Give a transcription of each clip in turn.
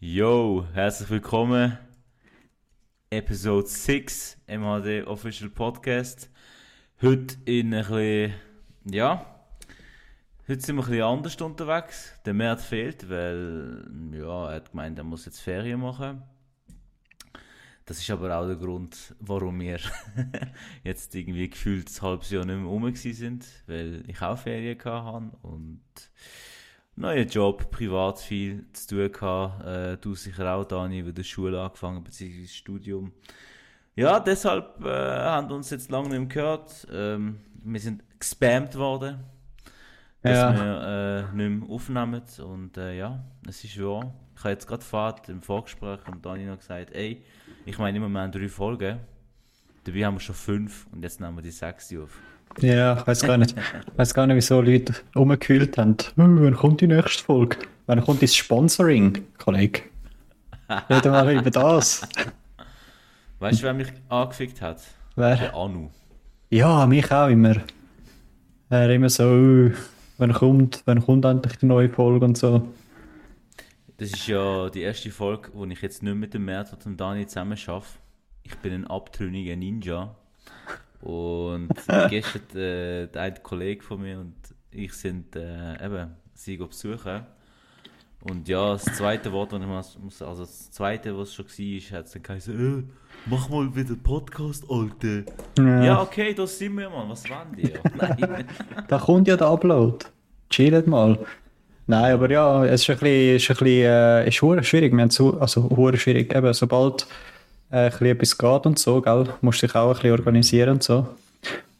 Yo, herzlich willkommen. Episode 6 MHD Official Podcast. Heute in ein bisschen, ja, heute sind wir ein bisschen anders unterwegs. Der Mert fehlt, weil, ja, er hat gemeint, er muss jetzt Ferien machen. Das ist aber auch der Grund, warum wir jetzt irgendwie gefühlt ein halbes Jahr nicht mehr rum sind, weil ich auch Ferien hatte und neuer Job, privat viel zu tun gehabt. Äh, du sicher auch, Dani, wieder Schule angefangen, beziehungsweise Studium. Ja, deshalb äh, haben wir uns jetzt lange nicht mehr gehört. Ähm, wir sind gespammt worden, dass Ja. wir äh, nicht mehr aufnehmen. Und äh, ja, es ist wahr. Ich habe jetzt gerade Fahrt im Vorgespräch und Dani noch gesagt, ey, ich meine immer, wir haben drei Folgen. Dabei haben wir schon fünf und jetzt nehmen wir die sechste auf. Ja, ich weiß gar nicht. Ich weiß gar nicht, wieso Leute rumgekühlt haben. «Hm, Wann kommt die nächste Folge? Wann kommt das Sponsoring, Kollege? Reden wir über das. Weißt du, wer mich angefickt hat? Wer? Der Anu. Ja, mich auch immer. Er immer so, «Oh, wann kommt, wann kommt endlich die neue Folge und so. Das ist ja die erste Folge, wo ich jetzt nicht mit dem Mert und dem Dani zusammen arbeite. Ich bin ein abtrünniger Ninja. Und gestern äh, der eine Kollege von mir und ich sind äh, eben sie besuchen. Und ja, das zweite Wort, das ich muss, also das zweite, was schon war, hat es dann geheißen, äh, mach mal wieder Podcast, Alter. Ja. Ja, okay, da sind wir, Mann. Was wollen die? Da kommt ja der Upload. Chillt mal. Nein, aber ja, es ist ein bisschen, ist ein bisschen äh, ist schwierig. Wir haben so, also schwierig, eben, sobald äh, ein bisschen etwas geht und so, gell, musst dich auch ein bisschen organisieren und so.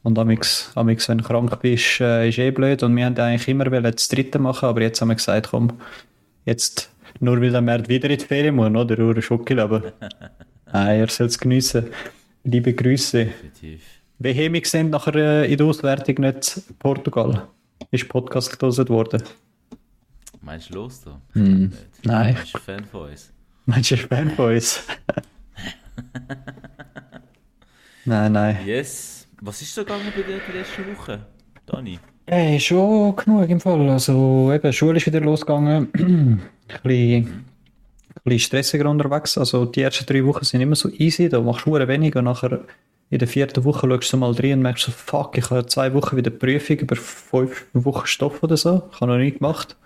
Und amix, amix, wenn du krank bist, äh, ist eh blöd. Und wir haben eigentlich immer das dritte machen, aber jetzt haben wir gesagt, komm, jetzt, nur weil der März wieder in die Ferien muss, oder? Hure Schockel, aber nein, er soll es geniessen. Liebe Grüße. Definitiv. Wie wir sind nachher äh, in der Auswertung nicht Portugal? Ist Podcast gelesen worden? Meinst du los da? Hm, nein. Bist du Fan von uns? Meinst du, Fan von uns? nein, nein. Yes. Was ist so gegangen bei dir die letzte Woche, Dani? Hey, schon genug im Fall. Also eben, Schule ist wieder losgegangen. ein bisschen, bisschen stressiger unterwegs. Also die ersten drei Wochen sind immer so easy, da machst du nur wenig und nachher in der vierten Woche schaust du mal drin und merkst so, fuck, ich habe zwei Wochen wieder Prüfung über fünf Wochen Stoff oder so. Ich habe noch nie gemacht.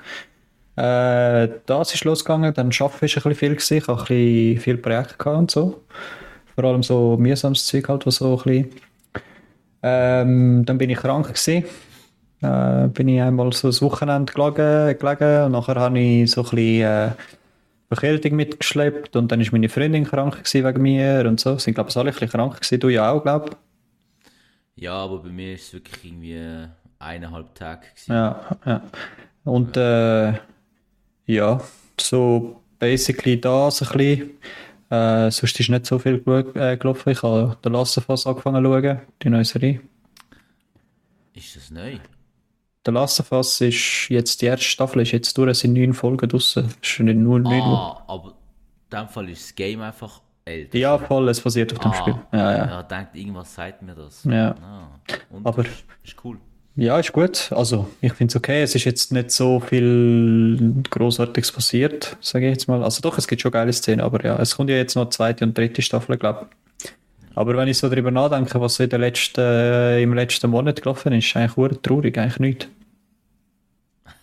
Äh, das ist losgegangen, dann Arbeiten ist ein bisschen viel gewesen. Ich habe ein bisschen viel Projekte und so. Vor allem so mühsames Zeug halt, was so ein bisschen... Ähm, dann bin ich krank gewesen. Äh, bin ich einmal so ein Wochenende gelegen, gelegen und nachher habe ich so ein bisschen äh, Verkältung mitgeschleppt und dann ist meine Freundin krank gewesen wegen mir und so. Sind glaube ich alle ein bisschen krank gewesen, du ja auch, glaube Ja, aber bei mir ist es wirklich irgendwie eineinhalb Tage. Gewesen. Ja, ja. Und äh, ja, so basically das ein bisschen. Äh, sonst ist nicht so viel gelu- äh, gelaufen. Ich habe den Lassenfass angefangen zu schauen, die neue Serie. Ist das neu? Der Lassenfass ist jetzt, die erste Staffel ist jetzt durch, es sind neun Folgen draussen. Es ist schon nicht nur neun. Ah, aber in dem Fall ist das Game einfach älter. Ja, voll, es basiert auf dem ah, Spiel. Ja, ja. Ich denkt, irgendwas sagt mir das. Ja. Ah, Aber- ist, ist cool. Ja, ist gut. Also, ich finde es okay. Es ist jetzt nicht so viel Großartiges passiert, sage ich jetzt mal. Also doch, es gibt schon geile Szenen, aber ja, es kommt ja jetzt noch zweite und dritte Staffel, glaube ich. Aber wenn ich so darüber nachdenke, was so in der letzten, äh, im letzten Monat gelaufen ist, ist eigentlich hure traurig, eigentlich nicht.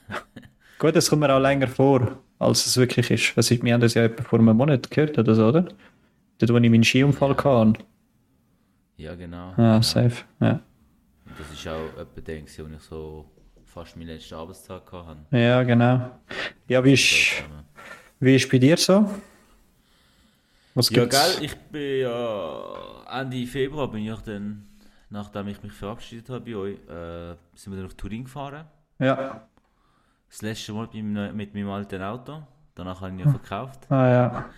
gut, es kommt mir auch länger vor, als es wirklich ist. Ist wir haben das ja etwa vor einem Monat gehört oder so, oder? Dort, wo ich meinen Skiunfall hatte. Ja, genau. Ja, safe. Ja. Das ist auch etwa der, wo ich so fast meinen letzten Arbeitstag hatte. ja, genau. Ja, wie ist, wie ist bei dir so? Was Ja, gibt's? gell, ich bin ja Ende Februar bin ich dann, nachdem ich mich verabschiedet habe bei euch, äh, sind wir dann nach Turin gefahren. Ja. Das letzte Mal mit meinem, mit meinem alten Auto. Danach habe ich ihn ja verkauft. Ah ja.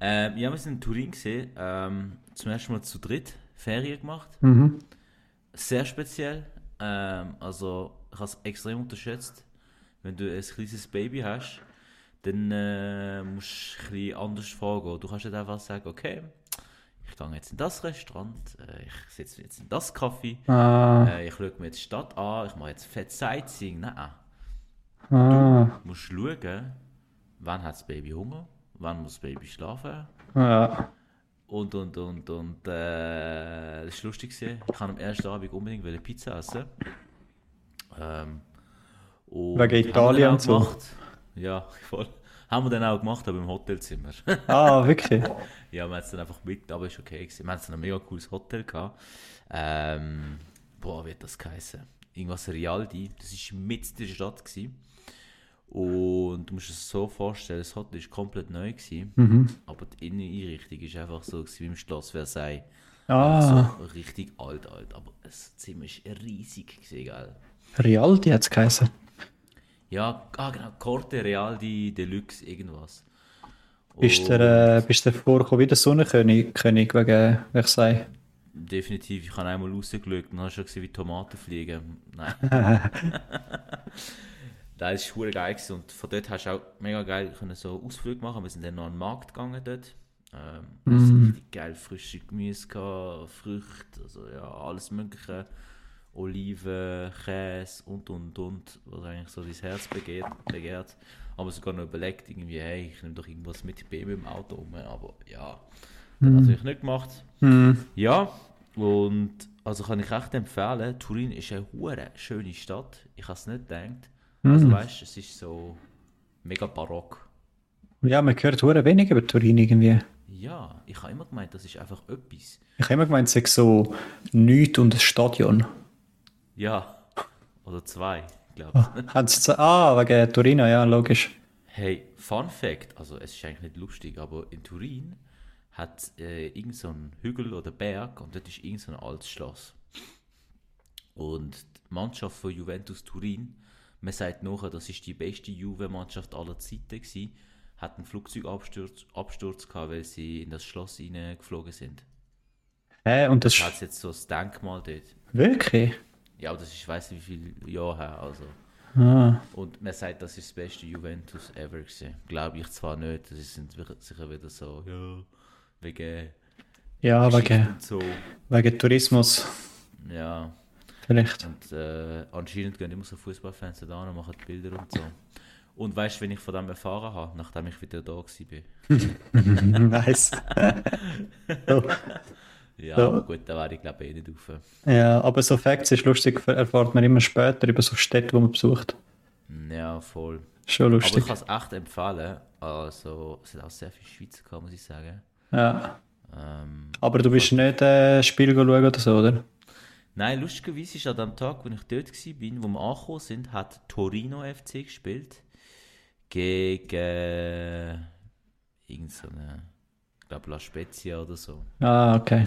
Ähm, ja, wir sind in Turin gesehen. Ähm, zum ersten Mal zu dritt Ferien gemacht. Mhm. Sehr speziell. Ähm, also, ich habe es extrem unterschätzt. Wenn du ein kleines Baby hast, dann äh, musst du ein anders vorgehen. Du kannst nicht einfach sagen, okay, ich gehe jetzt in das Restaurant, äh, ich sitze jetzt in das Kaffee, Ah, äh, ich schaue mir jetzt die Stadt an, ich mache jetzt fett Sightseeing. Nein, ah. du musst schauen, wann hat das Baby Hunger, wann muss das Baby schlafen? Ja. Und, und, und, und, äh, das war lustig. gewesen. Ich kann am ersten Abend unbedingt wollte Pizza essen. Ähm, und Wegen Italien und so. gemacht. Ja, voll. Haben wir dann auch gemacht, aber im Hotelzimmer. Ah, wirklich? ja, wir haben es dann einfach mit, aber ist okay gewesen. Wir hatten dann ein mega cooles Hotel gehabt. Ähm, boah, wie hat das geheißen? Irgendwas Rialdi. Das war in der Stadt. Gewesen. Und du musst dir das so vorstellen, das Hotel war komplett neu, gewesen, Mhm. aber die Inneneinrichtung war einfach so gewesen, wie im Schloss Versailles. Ah, So richtig alt, alt. Aber das Zimmer war riesig, gewesen, gell? Rialdi hat es geheißen. Ja, ah, genau, Corte Realdi Deluxe, irgendwas. Bist du äh, bist vorgekommen wie der Sonnenkönig König wegen Versailles? Definitiv, ich habe einmal rausgeschaut und habe schon gesehen, wie Tomaten fliegen. Nein. das war hure geil gewesen. und von dort hast du auch mega geil können so Ausflüge machen. Wir sind dann noch an den Markt gegangen dort. Ähm, mm. richtig geil frische Gemüse gehabt, Früchte, also ja, alles mögliche. Oliven, Käse und und und, was eigentlich so dein Herz begehrt. begehrt. Aber sogar noch überlegt, irgendwie, hey, ich nehme doch irgendwas mit, ich bin mit dem Auto um, aber ja, das hat natürlich nicht gemacht. Hm. Ja, und also kann ich echt empfehlen, Turin ist eine hure schöne Stadt. Ich habe es nicht gedacht. Also weißt, es ist so mega barock. Ja, man hört hure wenig über Turin irgendwie. Ja, ich habe immer gemeint, das ist einfach etwas. Ich habe immer gemeint, es sei so nichts und ein Stadion. Ja, oder zwei, glaube ich. Haben sie ah, wegen Turino, ja, logisch. Hey, Fun Fact, also es ist eigentlich nicht lustig, aber in Turin hat äh, irgend so ein Hügel oder Berg und dort ist irgend so ein altes Schloss. Und die Mannschaft von Juventus Turin, man sagt nachher, das ist die beste Juve-Mannschaft aller Zeiten gewesen, hat einen Flugzeugabsturz Absturz gehabt, weil sie in das Schloss hineingeflogen sind. Hä, und das Da hat jetzt so ein Denkmal dort. wirklich? Ja, aber das ist, ich weiß nicht wie viele Jahre her, also. Ah, Und man sagt, das ist das beste Juventus ever gewesen. Glaube ich zwar nicht, das sind sicher wieder so, ja, wegen ja, wegen, so. wegen Tourismus Ja, vielleicht. und äh, anscheinend gehen immer so Fußballfans da und machen Bilder und so. Und weißt du, wenn ich von dem erfahren habe, nachdem ich wieder da war? nice. so, Ja, aber gut, da wäre ich glaube ich eh nicht rauf. ja, aber so Facts ist lustig, erfahrt man immer später über so Städte, die man besucht. Ja, voll. Schon Aber lustig. ich kann es echt empfehlen. Also, es hat auch sehr viel Schweizer gehabt, muss ich sagen. Ja. Ähm, Aber du bist nicht äh, Spiel schauen oder so, oder? Nein, lustigerweise ist an dem Tag, wo ich dort war, wo wir angekommen sind, hat Torino FC gespielt. Gegen irgendeine, ich glaube La Spezia oder so. Ah, okay.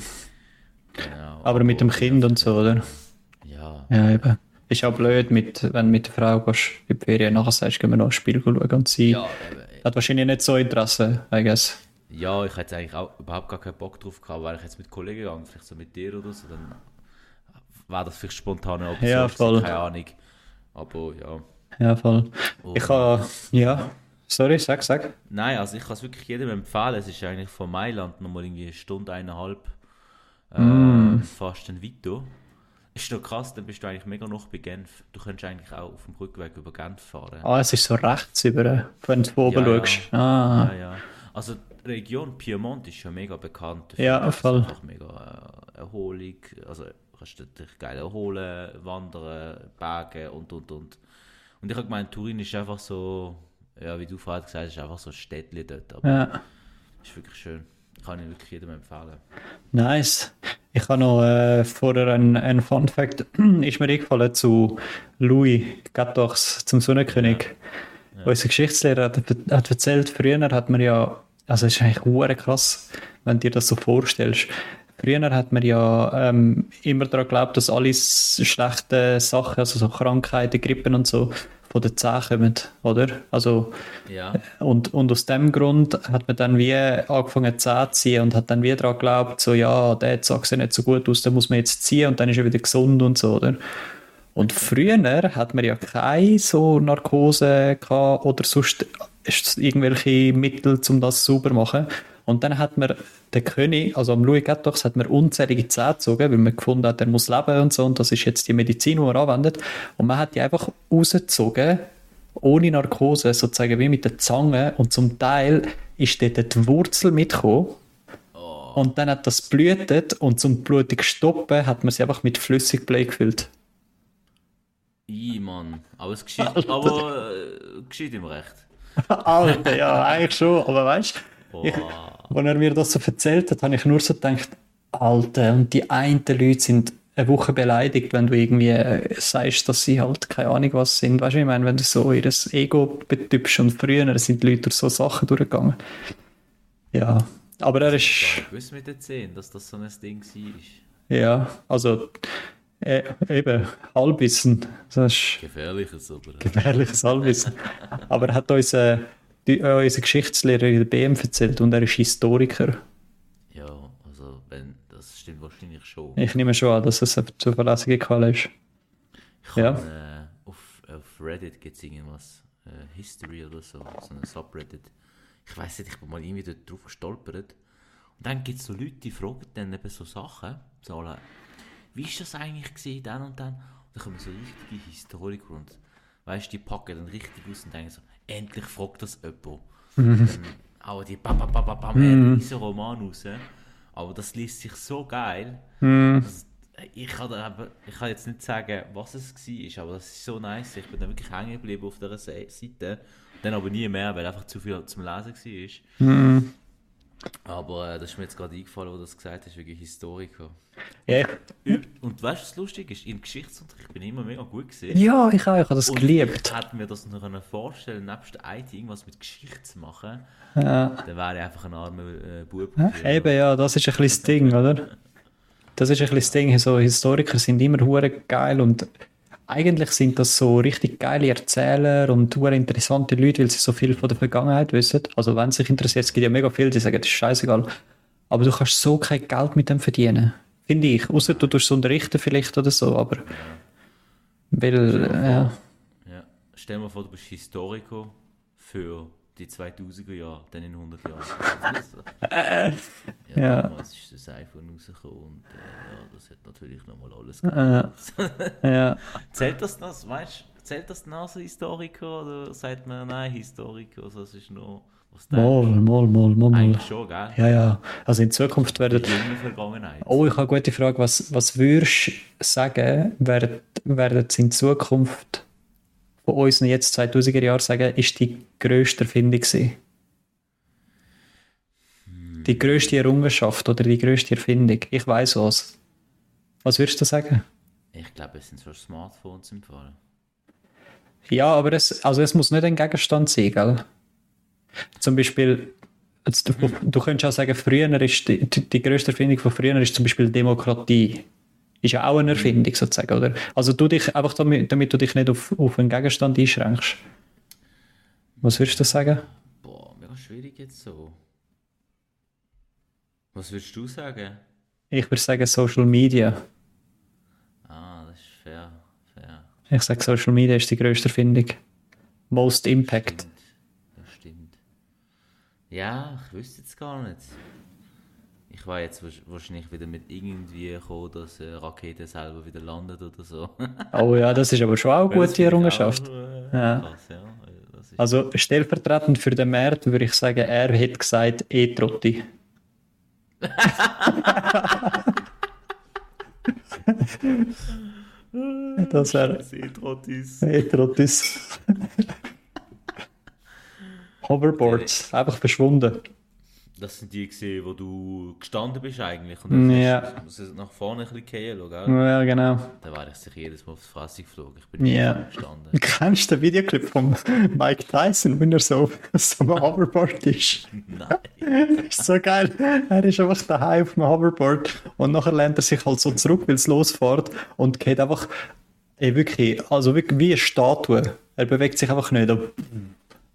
Genau, Aber mit dem Kind und so, oder? Ja, Ja, eben. Ist auch blöd, mit, wenn du mit der Frau gehst, in die Ferien nachher sagst, gehen wir noch ein Spiel schauen und sie ja, eben, hat wahrscheinlich nicht so Interesse, I guess. ja, ich hätte eigentlich auch überhaupt gar keinen Bock drauf gehabt, weil ich jetzt mit Kollegen gegangen, vielleicht so mit dir oder so, dann war das vielleicht spontan eine Option, Ja, voll. keine Ahnung. Aber ja. Ja, voll. Und- Ich habe, ja, sorry, sag, sag. Nein, also ich kann es wirklich jedem empfehlen. Es ist eigentlich von Mailand nochmal irgendwie eine Stunde, eineinhalb äh, fast ein Vito. Ist doch krass, dann bist du eigentlich mega noch bei Genf. Du könntest eigentlich auch auf dem Rückweg über Genf fahren. Ah, es ist so rechts über, wenn du oben Ja, ja. schaust. Ah, Ja, ja. Also die Region Piemont ist schon mega bekannt. Ja, dafür, es voll. Einfach mega äh, Erholung, also kannst du dich geil erholen, wandern, Berge und und und. Und ich habe gemeint, Turin ist einfach so, ja wie du vorhin gesagt hast, einfach so ein Städtchen dort. Aber ja. ist wirklich schön. Kann ich wirklich jedem empfehlen. Nice. Ich habe noch äh, vorher ein, ein Fun Fact, ist mir eingefallen zu Louis Gattochs, zum Sonnenkönig. Unser Geschichtslehrer hat, hat erzählt, früher hat man ja, also es ist eigentlich krass, wenn du dir das so vorstellst. Früher hat man ja ähm, immer daran geglaubt, dass alle schlechten Sachen, also so Krankheiten, Grippen und so, von den Zähnen kommen, oder? Also Ja, und, und aus dem Grund hat man dann wie angefangen Zähne zu ziehen und hat dann wie daran geglaubt, so ja, der Zahn sieht nicht so gut aus, den muss man jetzt ziehen und dann ist er wieder gesund und so, oder? Und früher hat man ja keine so Narkose gehabt oder sonst ist irgendwelche Mittel, um das sauber zu machen. Und dann hat man den König, also am Louis Gattochs, hat man unzählige Zähne gezogen, weil man gefunden hat, er muss leben und so und das ist jetzt die Medizin, die er anwendet. Und man hat die einfach rausgezogen ohne Narkose, sozusagen wie mit der Zange und zum Teil ist dort die Wurzel mitgekommen und dann hat das blutet und zum Blutung stoppen hat man sie einfach mit Flüssigblei gefüllt. I, Mann. Aber es geschieht, aber, äh, geschieht ihm recht. Alter, ja, eigentlich schon, aber weißt du. Als er mir das so erzählt hat, habe ich nur so gedacht, Alter, und die einen Leute sind eine Woche beleidigt, wenn du irgendwie äh, sagst, dass sie halt keine Ahnung was sind. Weißt du, ich meine, wenn du so ihr Ego betüpfst und früher sind die Leute durch so Sachen durchgegangen. Ja, aber er ist, Ich gewusst mit den Zähnen, dass das so ein Ding war. ja, also äh, eben Halbwissen, das ist Gefährliches, aber. gefährliches Halbwissen. aber er hat uns äh, die, äh, unser Geschichtslehrer in der BM erzählt und er ist Historiker. Ja, also, wenn, das stimmt wahrscheinlich schon. Ich nehme schon an, dass es eine zuverlässige Quelle ist. Ich Ja. kann, äh, auf, auf Reddit gibt es irgendwas, äh, History oder so, so ein Subreddit. Ich weiß nicht, ich bin mal irgendwie dort drauf gestolpert. Und dann gibt es so Leute, die fragen dann eben so Sachen, so alle, wie ist das eigentlich gewesen, dann und dann? Und dann kommen so richtige Historiker und, weißt die packen dann richtig aus und denken so, endlich fragt das jemand. dann auch die bam, bam, bam, bam, bam, riesen Roman raus. Aber das liest sich so geil. Das- Ich kann, aber, ich kann jetzt nicht sagen, was es war, aber das ist so nice. Ich bin da wirklich hängen geblieben auf dieser Se- Seite. Dann aber nie mehr, weil einfach zu viel zum Lesen war. Aber äh, das ist mir jetzt gerade eingefallen, wo du das gesagt hast, wegen Historiker. Ja, Und weißt du, was lustig ist? Im Geschichtsunterricht bin ich immer mega gut gesehen. ja ich auch, ich habe das Und geliebt. ich hätte mir das noch können vorstellen nebst der IT irgendwas mit Geschichte zu machen. Ja. Dann wäre ich einfach ein armer äh, Bub. Ja, eben, ja, das ist ein bisschen das Ding, oder? Das ist ein bisschen das Ding. So Historiker sind immer hure geil und eigentlich sind das so richtig geile Erzähler und hure interessante Leute, weil sie so viel von der Vergangenheit wissen. Also wenn es sich interessiert, es gibt ja mega viele, die sagen, das ist scheißegal. Aber du kannst so kein Geld mit dem verdienen. Finde ich. Außer du tust es unterrichten vielleicht oder so, aber weil, äh, ja. Ja. Stell dir mal vor, du bist Historiker für die 2000er Jahre, dann in 100 Jahren. ja, Ja. Damals ist das iPhone rausgekommen und äh, ja, das hat natürlich nochmal alles gemacht. Äh, ja. Zählt das noch, weißt du, zählt das noch so Historiker oder sagt man, nein, Historiker, also das ist nur, was Mal, mal, mal, mal, mal. Eigentlich schon, gell? Ja, ja. Also in Zukunft werden Die junge Vergangenheit. Oh, ich habe eine gute Frage. Was, was würdest du sagen, werden, werden es in Zukunft von unseren jetzt 2000er Jahren sagen, ist die grösste Erfindung gewesen? Die grösste Errungenschaft oder die grösste Erfindung? Ich weiß was. Was würdest du sagen? Ich glaube, es sind so Smartphones im Fall. Ja, aber es, also es muss nicht ein Gegenstand sein, gell? Zum Beispiel, jetzt, du, du könntest auch sagen, früher ist die, die, die grösste Erfindung von früher ist zum Beispiel Demokratie. Ist ja auch eine Erfindung sozusagen, oder? Also du dich einfach damit, damit du dich nicht auf, auf einen Gegenstand einschränkst. Was würdest du sagen? Boah, mega schwierig jetzt so. Was würdest du sagen? Ich würde sagen Social Media. Ah, das ist fair, fair. Ich sage Social Media ist die grösste Erfindung. Most Impact. Stimmt. Das stimmt. Ja, ich wüsste jetzt gar nicht. Ich war jetzt wahrsch- wahrscheinlich wieder mit irgendwie gekommen, dass eine Rakete selber wieder landet oder so. Oh ja, das ist aber schon auch eine gute Errungenschaft. auch, äh, Ja. Krass, ja. Also stellvertretend für den Markt würde ich sagen, er hätte gesagt E-Trotti. das wäre Seetrottis. E-Trottis. Hoverboards, einfach verschwunden. Das sind die gesehen, wo du gestanden bist eigentlich. Und dann Ja. hast du nach vorne ein bisschen gehen, gell? Ja, genau. Da war ich sich jedes Mal aufs Fresse geflogen. Ich bin nicht Ja. gestanden. Kennst du den Videoclip von Mike Tyson, wenn er so auf so einem Hoverboard ist? Nein. ist so geil. Er ist einfach daheim auf dem Hoverboard und nachher lehnt er sich halt so zurück, weil es losfährt und geht einfach ey, wirklich, also wirklich wie eine Statue. Er bewegt sich einfach nicht. aber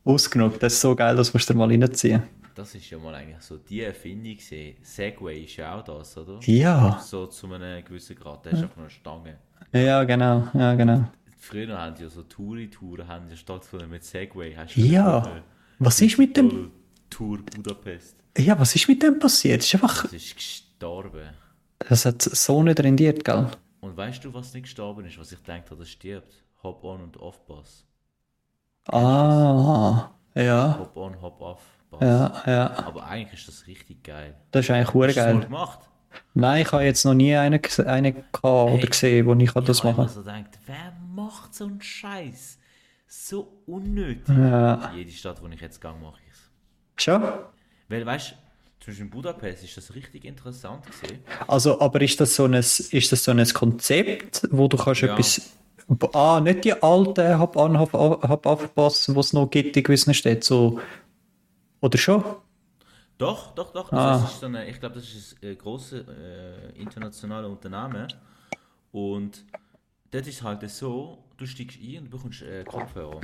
Ausgenug. Das ist so geil, das musst du dir mal reinziehen. Das ist ja mal eigentlich so die Erfindung gesehen. Segway ist ja auch das, oder? Ja. So zu einem gewissen Grad. Der ist auf einer Stange. Ja, genau. Ja, genau. Früher haben ja so Touri-Touren haben ja stattgefunden mit Segway. Hast du Ja. gehört? Was ist mit dem? Tour Budapest. Ja, was ist mit dem passiert? Das ist einfach. Das ist gestorben. Das hat so nicht rendiert, gell? Und weißt du, was nicht gestorben ist, was ich denke, das stirbt? Hop-on und Off-Pass. Ah, ja, Hop on, Bass. ja, ja. Aber eigentlich ist das richtig geil. Das ist eigentlich hure Hast du geil. gemacht? Nein, ich habe jetzt noch nie einen, einen gehabt oder gesehen, wo ich kann das ich habe immer machen so gedacht, wer macht so einen Scheiß? So unnötig. Ja. Jede Stadt, wo ich jetzt gehe, mache ich es. Schon? Weil, weißt du, zum Beispiel in Budapest ist das richtig interessant gesehen. Also, aber ist das so ein, ist das so ein Konzept, wo du kannst Ja. etwas... Ah, nicht die alten Hab an, Hab, hab aufpassen, die es noch gibt in gewissen Städten, so... Oder schon? Doch, doch, doch. Ah. Also es ist so eine, ich glaube, das ist ein großes äh, internationales Unternehmen. Und dort ist halt so, du steigst ein und bekommst äh, Kopfhörer.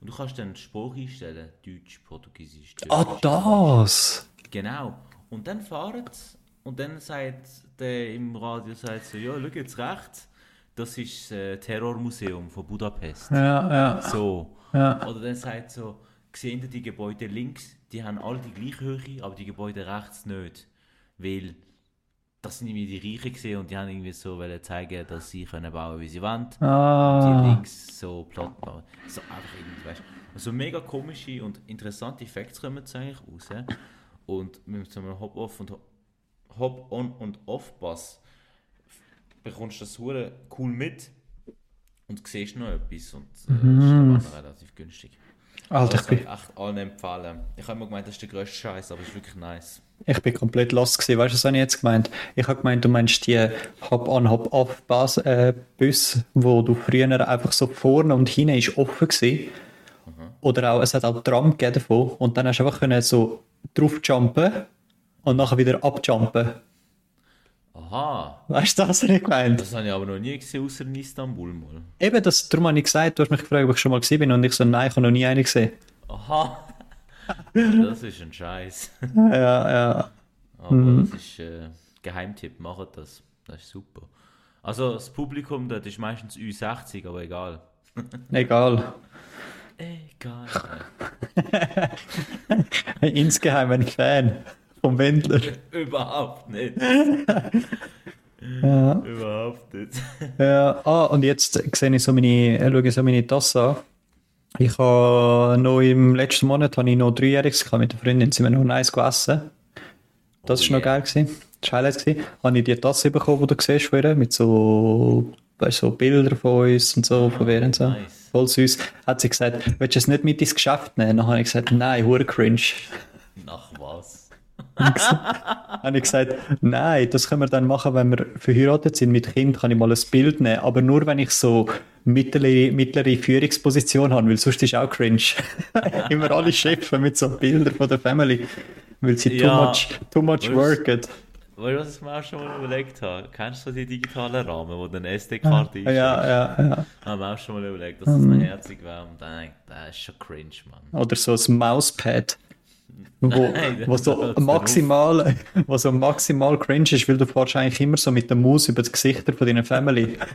Und du kannst dann Sprache einstellen. Deutsch, Portugiesisch, Türkisch. Ah, das! Genau. Und dann fahren sie und dann sagt der im Radio sagt so, ja, schau jetzt rechts, das ist das äh, Terrormuseum von Budapest. Ja, ja, So. ja. Oder dann sagt so, sehen Sie die Gebäude links, die haben alle die gleiche Höhe, aber die Gebäude rechts nicht. Weil das sind irgendwie die Reichen gesehen und die haben irgendwie so wollen zeigen, dass sie können bauen, wie sie wollen. Die Ah, links so platt bauen. So einfach irgendwie, weißt du. Also mega komische und interessante Facts kommen jetzt eigentlich raus. Und mit so einem Hop-Off und Hop-On und Off-Pass bekommst du das hure cool mit und siehst noch etwas und äh, Mhm. ist aber relativ günstig. Alter, Das ich bin, echt allen empfehlen. Ich habe immer gemeint, das ist der grösste Scheiß, aber es ist wirklich nice. ich bin komplett lost gewesen. Weißt du, was habe ich jetzt gemeint? Ich habe gemeint, du meinst die Hop-on, Hop-off-Bus, äh, Bus, wo du früher einfach so vorne und hinten ist offen gewesen. Oder auch, es hat auch Tram gegeben davon. Und dann hast du einfach können so drauf jumpen und nachher wieder abjumpen. Aha, Weißt du, das habe ich gemeint? das habe ich aber noch nie gesehen, außer in Istanbul mal. Eben, das, darum habe ich gesagt, du hast mich gefragt, ob ich schon mal gesehen bin und ich so, nein, ich habe noch nie einen gesehen. Aha, das ist ein Scheiß. Ja, ja. Aber Mhm. das ist äh, Geheimtipp, macht das. Das ist super. Also das Publikum dort ist meistens Ü60, aber egal. Egal. Egal. Insgeheim ein Fan vom Wendler. Überhaupt nicht. Ja. Überhaupt nicht. Ja, ah, und jetzt sehe ich so meine, äh, schaue ich so meine Tasse an. Ich habe noch im letzten Monat habe ich noch Dreijähriges mit der Freundin, sind wir noch nice gegessen. Das Oh noch yeah. geil gewesen. Das war Highlight gewesen. Habe ich die Tasse bekommen, die du siehst von ihr, mit so, weißt, so Bildern von uns und so, von wer und so. nice. Voll süß. Hat sie gesagt, willst du es nicht mit ins Geschäft nehmen? Dann habe ich gesagt, nein, hure cringe. Nach was? Habe ich gesagt, nein, das können wir dann machen, wenn wir verheiratet sind mit Kind, kann ich mal ein Bild nehmen, aber nur wenn ich so mittlere, mittlere Führungsposition habe, weil sonst ist auch cringe. Immer alle Chefs mit so Bildern von der Family, weil sie Ja. too much, too much worken. Weißt du, was ich mir auch schon mal überlegt habe? Kennst du so die digitalen Rahmen, wo dann eine SD-Karte ist? Ja, ja, ja. Haben wir auch schon mal überlegt, dass das noch herzig wäre. Und dann das ist schon cringe, Mann. Oder so ein Mauspad. Wo, Nein, wo das so maximal, wo so maximal cringe ist, weil du fährst eigentlich immer so mit der Maus über die Gesichter von deiner Family.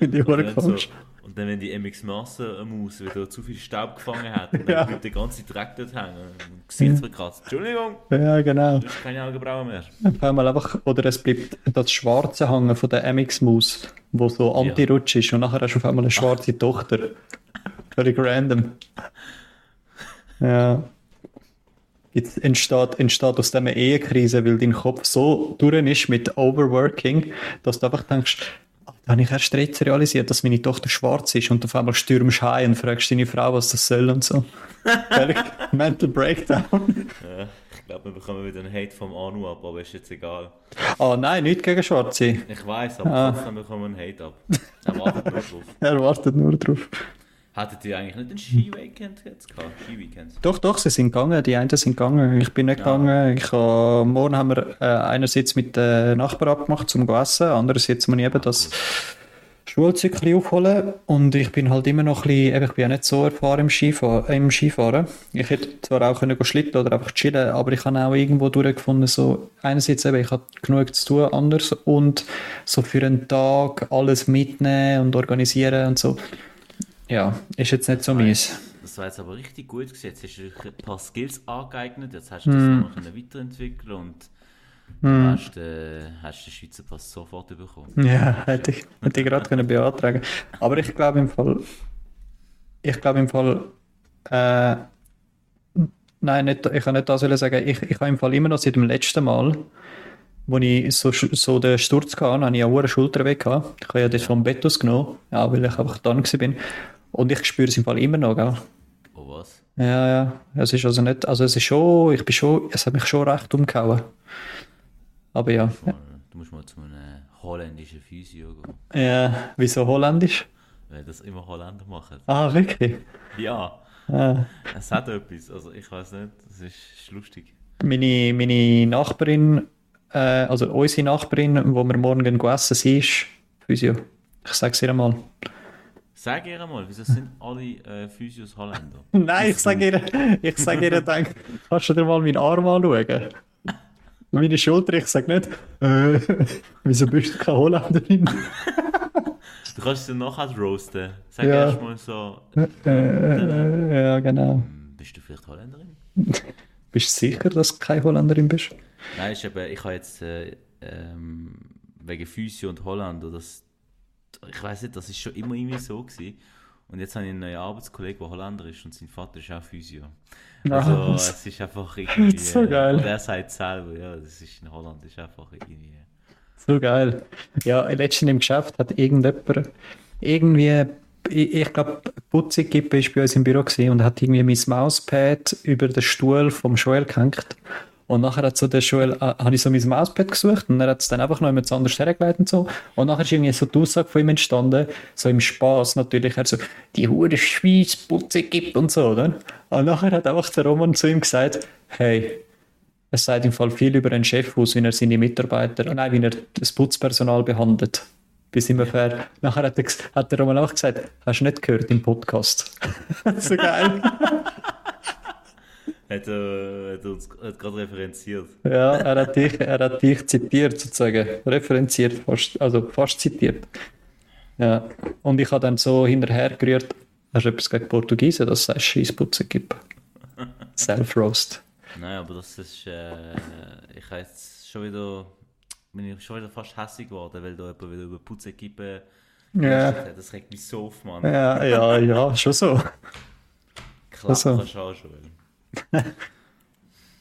Und dann, so, und dann, wenn die MX Master Maus wieder zu viel Staub gefangen hat, und dann Ja. der ganze Dreck dort hängen. Und Gesicht verkratzt. Entschuldigung, Ja, genau. du hast keine Augenbrauen mehr. Auf einmal einfach, oder es bleibt das Schwarze hängen von der MX-Maus, wo so anti-rutsch ist und nachher hast du auf einmal eine schwarze Tochter. Völlig random. Ja. Jetzt entsteht, entsteht aus eine Ehekrise, weil dein Kopf so durch ist mit Overworking, dass du einfach denkst, ah, da habe ich erst jetzt realisiert, dass meine Tochter schwarz ist und auf einmal stürmst du heim und fragst deine Frau, was das soll und so. Mental Breakdown. Ja, ich glaube, wir bekommen wieder einen Hate vom Anu ab, aber ist jetzt egal. Ah nein, nicht gegen Schwarze. Ich weiß, aber Ah. trotzdem bekommen wir einen Hate ab. Er wartet nur drauf. Er wartet nur drauf. Hattet ihr eigentlich nicht einen Ski-Weekend jetzt gehabt? Ski-Weekend? Doch, doch, sie sind gegangen. Die einen sind gegangen. Ich bin nicht Ja. gegangen. Ich ha, morgen haben wir äh, einerseits mit den Nachbarn abgemacht zum zu essen, andererseits muss ich eben das Schulzykli aufholen. Und ich bin halt immer noch ein bisschen, eben, ich bin ja nicht so erfahren im, Skifahr im Skifahren. Ich hätte zwar auch können schlitten oder einfach chillen, aber ich habe auch irgendwo durchgefunden, so einerseits eben, ich habe genug zu tun anders und so für einen Tag alles mitnehmen und organisieren und so. Ja, ist jetzt nicht so mies. Das war jetzt aber richtig gut gewesen. Jetzt hast du ein paar Skills angeeignet, jetzt hast du das noch können weiterentwickeln und du hast, äh, hast den Schweizer Pass sofort bekommen. Ja, hätte ich, hätte ich gerade können beantragen Aber ich glaube im Fall, ich glaube im Fall, äh, nein, nicht, ich kann nicht das wollen sagen, ich, ich habe im Fall immer noch seit dem letzten Mal, wo ich so, so den Sturz hatte, habe ich auch eine Schulter weg gehabt. Ich habe ja das vom Bett aus genommen, ja, weil ich einfach dann bin. Und ich spüre es im Fall immer noch, gell? Oh was? Ja, ja. Es ist also nicht, also es ist schon, ich bin schon, es hat mich schon recht umgehauen. Aber ja. Du musst mal zu einem holländischen Physio gehen. Ja, wieso holländisch? Weil das immer Holländer machen. Ah, wirklich? Ja, Ah. es hat etwas. Also ich weiß nicht, es ist, lustig. Meine, meine Nachbarin, äh, also unsere Nachbarin, wo wir morgen essen, sie ist Physio. Ich sag's ihr einmal. Sag ihr mal, wieso sind alle äh, Physios Holländer? Nein, ich sage ihr, ich sage ihr, denk, kannst du dir mal meinen Arm anschauen? Meine Schulter, ich sage nicht, äh, wieso bist du keine Holländerin? Du kannst sie nachher roasten. Sag Ja. erst mal so, äh, äh, ja, genau. hm, bist du vielleicht Holländerin? Bist du sicher, dass du keine Holländerin bist? Nein, ist eben, ich habe jetzt äh, ähm, wegen Physio und Holländer, das, ich weiß nicht, das ist schon immer irgendwie so gewesen. Und jetzt habe ich einen neuen Arbeitskollegen, der Holländer ist und sein Vater ist auch Physio. Also Ah, es ist einfach irgendwie... So geil. Und er sagt selber, ja, das ist in Holland, ist einfach irgendwie... So geil. Ja, letztens im Geschäft hat irgendjemand irgendwie, ich, ich glaube, Putzigippe ist bei uns im Büro gewesen und hat irgendwie mein Mauspad über den Stuhl vom Joel gehängt. Und nachher hat so der Joel, äh, habe ich so mein Mauspad gesucht und er hat es dann einfach noch jemand anderes hergelegt und so. Und nachher ist irgendwie so die Aussage von ihm entstanden, so im Spaß natürlich, er so, die hure Schweiz, Putzigippe und so, oder? Und nachher hat einfach der Roman zu ihm gesagt, hey, es sagt im Fall viel über einen Chef aus, wie er seine Mitarbeiter, oh nein, wie er das Putzpersonal behandelt. Bis immer fair. Nachher hat, er, hat der Roman auch gesagt, hast du nicht gehört im Podcast. so geil. Hat, äh, hat uns hat gerade referenziert. ja, er hat, dich, er hat dich zitiert sozusagen, referenziert, fast, also fast zitiert. Ja, und ich habe dann so hinterher gerührt, hast du etwas gegen Portugiesen, dass es heißt Scheissputzen gibt. Self-Roast. Nein, aber das ist... Äh, ich habe jetzt schon wieder... Bin ich schon wieder fast hässlich geworden, weil da jemand wieder über Putzekippe... Ja. Das regt mich so auf, Mann. Ja, ja, ja, schon so. Klapp Also. auch schon.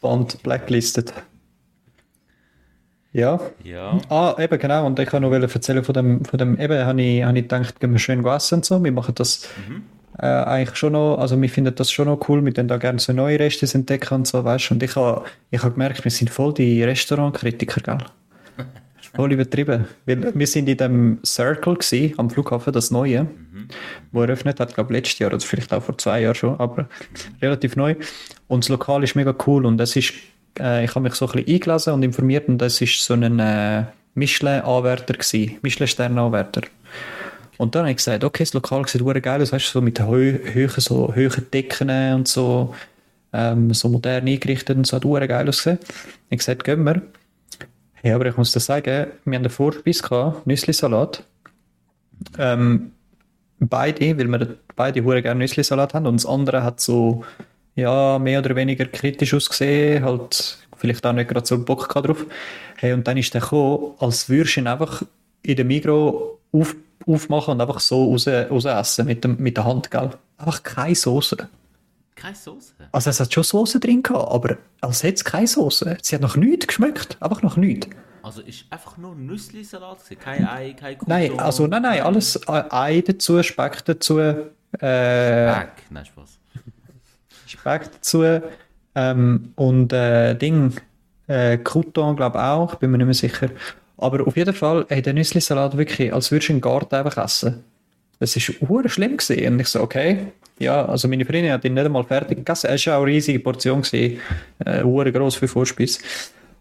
Band blacklisted. Ja. Ja. Ah, eben genau. Und ich kann noch erzählen von dem, von dem eben, habe ich, habe ich gedacht, gehen wir schön essen und so. Wir machen das äh, eigentlich schon noch, also wir finden das schon noch cool, wir dann da gerne so neue Reste entdecken und so, weißt du. Und ich habe ich habe gemerkt, wir sind voll die Restaurantkritiker, gell? Voll übertrieben. Weil wir sind in dem Circle gewesen, am Flughafen, das Neue, wo eröffnet hat, glaube letztes Jahr oder vielleicht auch vor zwei Jahren schon, aber relativ neu. Und das Lokal ist mega cool und es ist, äh, ich habe mich so ein bisschen eingelesen und informiert und das ist so ein äh, Michelin-Anwärter gewesen, Michelin-Stern-Anwärter. Und dann habe ich gesagt, okay, das Lokal sieht hure geil aus, weißt du, so mit hö höhen, so hohen Decken und so, ähm, so modern eingerichtet und so, hat geil ausgesehen. Ich habe gesagt, gehen wir. Ja, aber ich muss dir sagen, wir haben einen Vorspeis gehabt, Nüsslisalat. Ähm, beide, weil wir beide hure gerne Nüsslisalat haben und das andere hat so, ja, mehr oder weniger kritisch ausgesehen, halt vielleicht auch nicht gerade so Bock gehabt drauf. Hey, und dann ist der gekommen, als würdest du ihn einfach in der Mikro auf, aufmachen und einfach so raus, raus essen mit, dem, mit der Hand, gell? Einfach keine Soße. Keine Soße. Also es hat schon Soße drin gehabt, aber als hätte es keine Soße. Sie hat nach nichts geschmeckt, einfach nach nichts. Also ist einfach nur Nüssli-Salat gewesen? Kein Ei, kein Kuchen? Nein, also nein, nein, alles äh, Ei dazu, Speck dazu, äh, Speck. Nein, Spaß. Speck dazu ähm, und äh, Ding, äh, Crouton glaube ich auch, bin mir nicht mehr sicher. Aber auf jeden Fall, ey, der Nüssli-Salat wirklich, als würdest du einen Garten einfach essen. Das war hure schlimm gesehen. Und ich so, okay, ja, also meine Freundin hat ihn nicht einmal fertig gegessen. Es war auch eine riesige Portion gewesen, äh, hure gross für Vorspeis.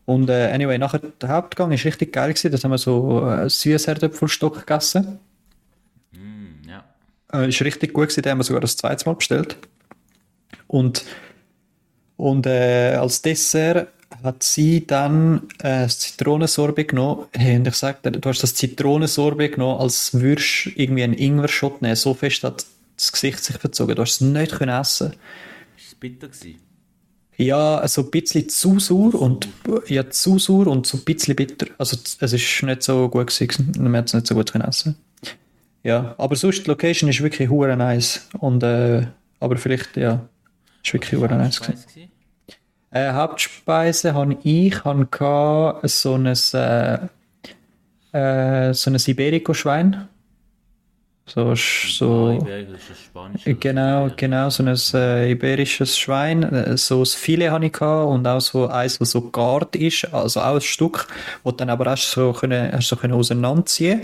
Und äh, anyway, nachher der Hauptgang ist richtig geil gewesen. Das haben wir so äh, Süßherdöpfelstock gegessen. Mm, ja. Äh, ist richtig gut gewesen, den haben wir sogar das zweite Mal bestellt. Und, und äh, als Dessert hat sie dann äh, das Zitronensorbet genommen. Hey, und ich sag dir, du hast das Zitronensorbet genommen, als würdest du irgendwie einen Ingwer-Shot nehmen. So fest hat das Gesicht sich verzogen. Du hast es nicht können essen. Ist es bitter gewesen? Ja, so ein bisschen zu sauer und ja, zu sauer und so ein bisschen bitter. Also es ist nicht so gut gewesen. Man hat es nicht so gut können essen. Ja, aber sonst, die Location ist wirklich hure nice. Und, äh, aber vielleicht, ja, ist wirklich hure nice. gewesen. Äh, Hauptspeise habe ich gehabt, so ein, äh, äh, so ein Iberico-Schwein. So, so, das Spanisch. oder genau, genau, so ein äh, iberisches Schwein. Äh, So ein Filet habe ich gehabt und auch so eins, das so gart ist, also auch ein Stück, wo du dann aber hast so können, hast so können auseinanderziehen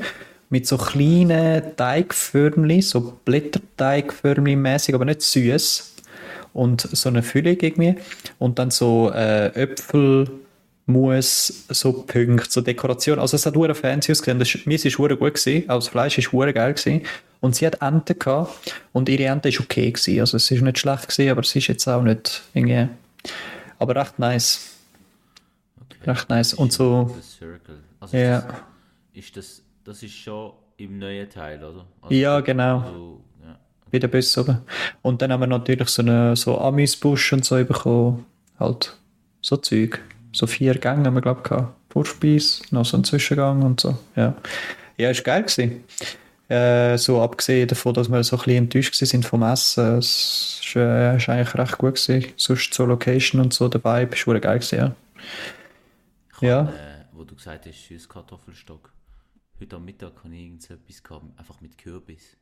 mit so kleinen Teigförmchen, so Blätterteigförmchen mäßig, aber nicht süß und so eine Füllung irgendwie und dann so äh, Äpfelmus, so Punkte, so Dekoration. Also es hat hure fancy ausgesehen. Das, mir ist hure gut gewesen, auch das Fleisch ist hure geil gewesen. Und sie hat Ente gehabt und ihre Ente ist okay gewesen. Also es ist nicht schlecht gewesen, aber es ist jetzt auch nicht irgendwie, aber recht nice. Okay. Recht nice. Und so-. Also Ja. ist, das, ist das, das ist schon im neuen Teil, oder? Also, Ja, genau. Also, der Bus oben. Und dann haben wir natürlich so eine so Amüsbusch und so bekommen. Halt so Zeug. So vier Gänge haben wir, glaube ich, gehabt. Vorspeise, noch so ein Zwischengang und so. Ja, ja ist geil gewesen. Äh, so abgesehen davon, dass wir so ein bisschen enttäuscht sind vom Essen. Es ist, äh, ist eigentlich recht gut gewesen. Sonst so Location und so, der Vibe ist geil gewesen, ja. Ich Ja. Äh, wo du gesagt hast, süß Kartoffelstock. Heute am Mittag habe ich irgendetwas gehabt, einfach mit Kürbis.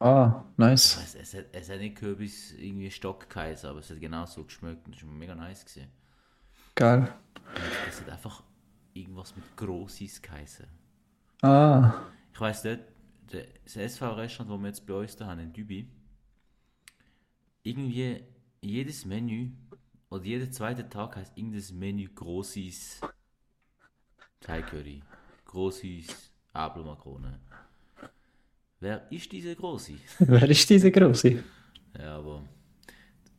Ah, nice. Es, es, hat, es hat nicht Kürbis irgendwie Stock geheißen, aber es hat genau so geschmeckt und das war mega nice. Gewesen. Geil. Und es hat einfach irgendwas mit Grossis geheißen. Ah, Ich weiss nicht, das SV-Restaurant, das wir jetzt bei uns da haben in Dübi, irgendwie jedes Menü oder jeder zweite Tag heißt irgendein Menü Grossis Thai Curry, Grossis Apfelmakrone. Wer ist diese Grossi? wer ist diese Grosse? Ja, aber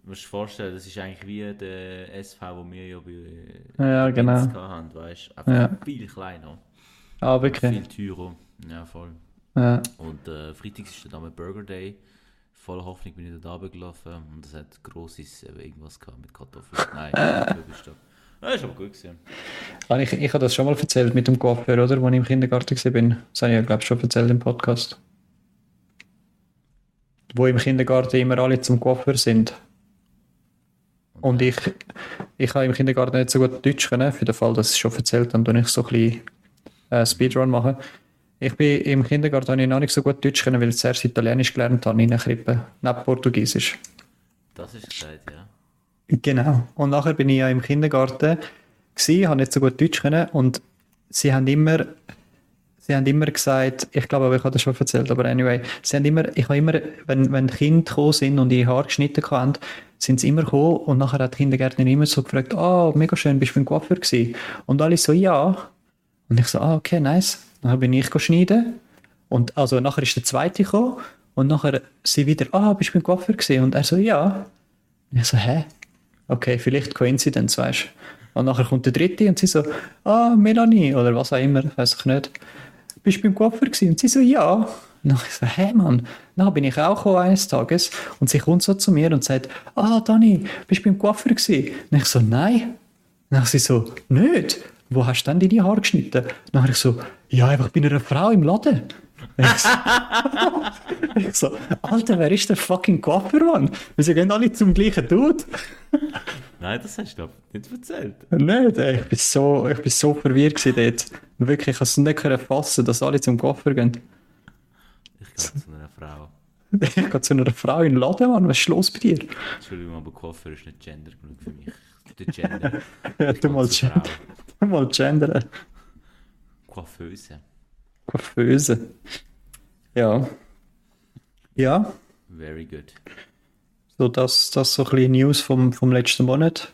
du musst dir vorstellen, das ist eigentlich wie der SV, wo wir ja bei Ja, genau. Hatten, weißt du? Einfach Ja. viel kleiner, Ah, viel wirklich. teurer. Ja, voll. Ja. Und äh, freitags ist dann am Burger Day. Voller Hoffnung bin ich da gelaufen und es hat grosses irgendwas gehabt mit Kartoffeln. Nein, Kürbisstock. Das ist aber gut gewesen. Ah, Ich, ich habe das schon mal erzählt mit dem Coiffeur, oder? Als ich im Kindergarten war. Das habe ich ja, glaube ich, schon erzählt im Podcast. Wo im Kindergarten immer alle zum Coiffeur sind. Und ich, ich habe im Kindergarten nicht so gut Deutsch können, für den Fall, dass ich es schon erzählt habe, und ich so ein bisschen äh, Speedrun machen. Ich bin im Kindergarten habe ich noch nicht so gut Deutsch können, weil ich zuerst Italienisch gelernt habe in der Krippe, neben Portugiesisch. Das ist gesagt, ja. Genau. Und nachher bin ich ja im Kindergarten gsi, habe nicht so gut Deutsch können und sie haben immer, sie haben immer gesagt, ich glaube, aber ich habe das schon erzählt, aber anyway, sie haben immer, ich habe immer, wenn, wenn die Kinder gekommen sind und ihre Haare geschnitten haben, sind sie immer gekommen und nachher hat die Kindergärtnerin immer so gefragt, ah, mega schön, bist du beim Coiffeur gsi? Und alle so, ja. Und ich so, ah, okay, nice. Dann bin ich schneiden und also nachher ist der zweite gekommen und nachher sie wieder, ah, bist du beim Coiffeur gsi? Und er so, ja. Und ich so, hä? Okay, vielleicht Coincidence, weißt du. Und nachher kommt der dritte und sie so, ah, Melanie, oder was auch immer, weiß ich nicht. Bist du beim Coiffeur gewesen? Und sie so, ja. Und ich so, hä, Mann. Dann bin ich auch gekommen eines Tages und sie kommt so zu mir und sagt, ah, Dani, bist du beim Coiffeur gewesen? Und ich so, nein. Und dann sie so, nicht. Wo hast du denn deine Haare geschnitten? Dann ich so, ja, einfach bei einer Frau im Laden. Ich so, ich so, Alter, wer ist der fucking Coiffeur, Mann? Wieso gehen alle zum gleichen Dude? Nein, das hast du nicht erzählt. Nicht, ey, ich bin so, ich bin so verwirrt gewesen dort. Wirklich, ich konnte es nicht fassen, dass alle zum Coiffeur gehen. Ich glaube zu einer Frau. Ich gehe zu einer Frau in den Laden, Mann, was ist los bei dir? Entschuldigung, aber Koffer ist nicht gender genug für mich. Der Gender. Ja, du gehe mal gender, du mal gendern. Coiffeuse. Coiffeuse. Ja. Ja, Very good. so das, das so ein bisschen News vom, vom letzten Monat.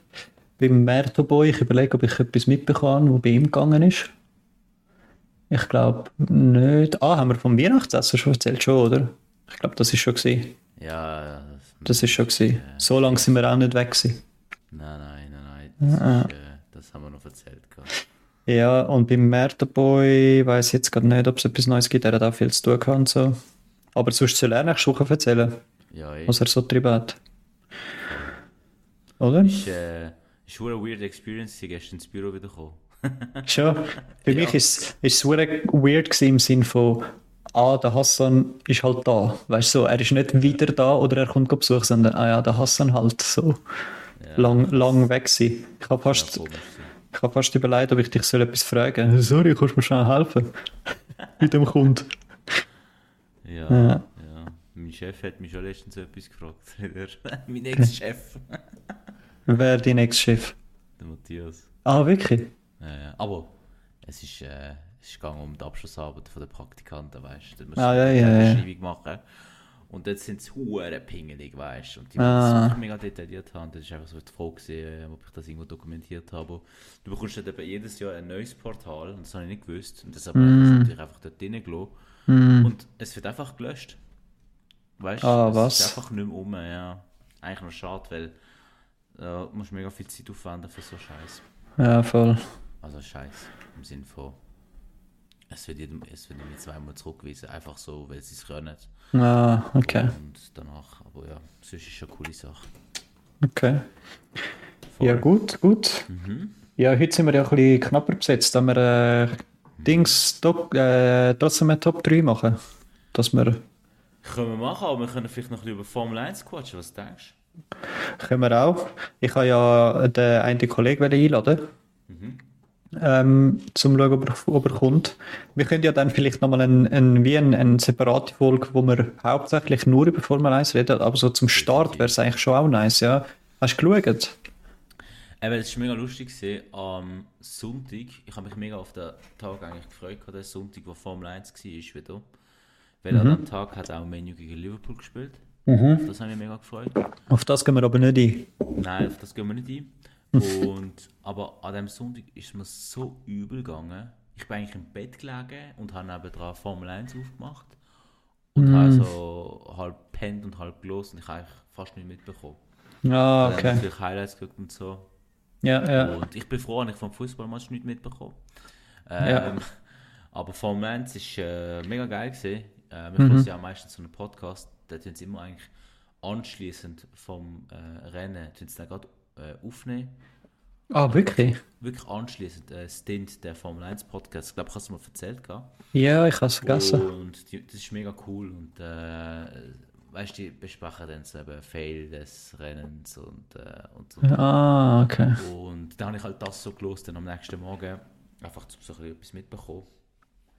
Beim Mertoboy, ich überlege, ob ich etwas mitbekommen habe, was bei ihm gegangen ist. Ich glaube nicht. Ah, haben wir vom Weihnachtsessen schon erzählt, schon, oder? Ich glaube, das ist schon gewesen. Ja, das, Das ist schon gewesen. So lange sind wir auch nicht weg gewesen. Nein, nein, nein, nein. Das, Ah. ist, äh, das haben wir noch erzählt. Ja, und beim Mertenboy weiß ich jetzt gerade nicht, ob es etwas Neues gibt. Er hat auch viel zu tun gehabt und so. Aber sonst soll er nächste Woche erzählen, Ja, ey. was er so getrieben hat. Oder? Ist, äh, ist eine weird Experience, sie gestern ins Büro wieder gekommen. Schon. Für Ja. mich ist es weird gewesen im Sinn von ah, der Hassan ist halt da. Weißt du, so, er ist nicht wieder da oder er kommt Besuch, sondern, ah ja, der Hassan halt so lang, lang weg sein. Ich habe fast, Komisch. Ich hab fast überlegt, ob ich dich soll etwas fragen Sorry, kannst du mir schnell helfen? Mit dem Kunden. Ja, Ja. ja. Mein Chef hat mich schon letztens etwas gefragt. Der- mein Ex-Chef. Wer dein Ex-Chef? Der Matthias. Ah, wirklich? Ja, ja. Aber es ist, äh, es ist gegangen um die Abschlussarbeit von den Praktikanten, weißt du. Da musst Ah, du ja, eine ja, ja. Machen. Und dort sind sie hure pingelig, weißt du. Und die Ah. es mega detailliert haben. Das ist einfach so die Frage, gewesen, ob ich das irgendwo dokumentiert habe. Du bekommst dann eben jedes Jahr ein neues Portal, und das habe ich nicht gewusst. Und deshalb habe ich das natürlich einfach dort reingelassen. Hm. Und es wird einfach gelöscht. Weißt du, Ah, es was? ist einfach nicht mehr um, ja. Eigentlich noch schade, weil äh, du musst mega viel Zeit aufwenden für so Scheiß. Ja, voll. Also Scheiß im Sinn von, es wird jedem, es wird mir zweimal zurückgewiesen, einfach so, weil sie es können. Ah, okay. Und danach, aber ja, sonst ist es schon eine coole Sache. Okay. Voll. Ja, gut, gut. Ja, heute sind wir ja ein bisschen knapper besetzt, da wir äh, Dings top, äh, trotzdem eine Top 3 machen. Dass wir, Können wir machen, aber wir können vielleicht noch ein bisschen über Formel 1 quatschen, was denkst können wir auch. Ich habe ja den einen Kollegen einladen, ähm, zum schauen, ob er, ob er kommt. Wir können ja dann vielleicht nochmal ein, ein, wie eine, eine separate Folge, wo wir hauptsächlich nur über Formel 1 reden, aber so zum Start wäre es eigentlich schon auch nice, ja. Hast du geschaut? Eben, es war mega lustig gewesen, am Sonntag. Ich habe mich mega auf den Tag eigentlich gefreut, gehabt, der Sonntag, wo Formel 1 war, wieder. Weil an dem Tag hat auch Menu gegen Liverpool gespielt. Auf Das habe ich mich mega gefreut. Auf das gehen wir aber nicht ein. Nein, auf das gehen wir nicht ein. Und, aber an dem Sonntag ist es mir so übel gegangen. Ich bin eigentlich im Bett gelegen und habe nebenan Formel 1 aufgemacht. Und habe so halb pennt und halb gelost und ich habe eigentlich fast nicht mitbekommen. Ah, Ich habe okay. natürlich Highlights geguckt und so. Ja, ja. Und ich bin froh, dass ich vom Fußballmatch nicht mitbekommen. Ja. Ähm, Aber Formel 1 ist äh, mega geil gewesen. Äh, Mhm. wir hören ja meistens so einen Podcast, da tun sie immer eigentlich anschließend vom äh, Rennen tun sie dann gerade äh, aufnehmen. Ah, wirklich? Wirklich anschließend äh, Stint der Formel 1 Podcast. Ich glaube, ich habe es mal erzählt. gehabt. Ja, ich habe es vergessen. Und die, das ist mega cool. Und äh, weißt du, die besprechen dann so eben Fail des Rennens und, äh, und so. Ah, okay. Und dann habe ich halt das so gelost, dann am nächsten Morgen einfach so ein bisschen etwas mitbekommen.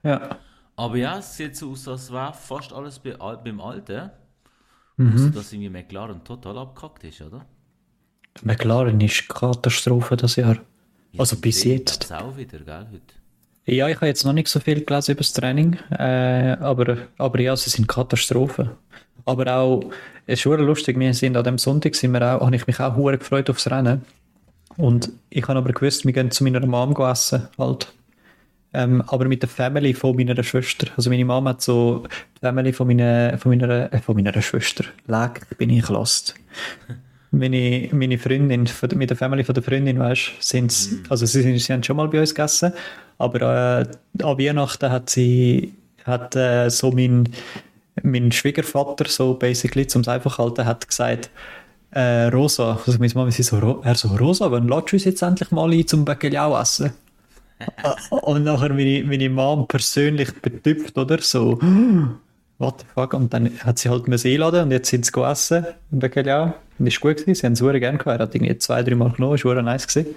Ja. Aber ja, es sieht so aus, als wäre fast alles bei, beim Alten. Mhm. Außer, dass irgendwie McLaren total abgekackt ist, oder? McLaren ist Katastrophe das Jahr. Also Ja, bis die jetzt. auch wieder, gell, heute. Ja, ich habe jetzt noch nicht so viel gelesen über das Training, äh, aber, aber ja, sie sind Katastrophen. Aber auch, es ist schon lustig, wir sind an dem Sonntag, sind wir auch, habe ich mich auch hure gefreut aufs Rennen. Und ich habe aber gewusst, wir gehen zu meiner Mom essen, halt. Ähm, aber mit der Family von meiner Schwester. Also meine Mama hat so die Family von meiner, von meiner, äh, von meiner Schwester. Lag, bin ich lost. Meine, meine Freundin, mit der Family von der Freundin, weißt sind also sie, sind, sie haben schon mal bei uns gegessen, aber äh, an Weihnachten hat sie, hat äh, so mein, mein Schwiegervater, so basically, zum es einfach halten, hat gesagt, äh, Rosa, also meine Mama, sie so, er so, Rosa, wann lädst du uns jetzt endlich mal ein zum Bacalhau essen? Und nachher meine, meine Mom persönlich betüpft, oder? So, what the fuck? Und dann hat sie halt einladen und jetzt sind sie gegessen im Bacalhau. Und ist gut gewesen, sie haben es sehr gerne gehabt. Er hat irgendwie zwei, drei Mal genommen, ist sehr nice gewesen.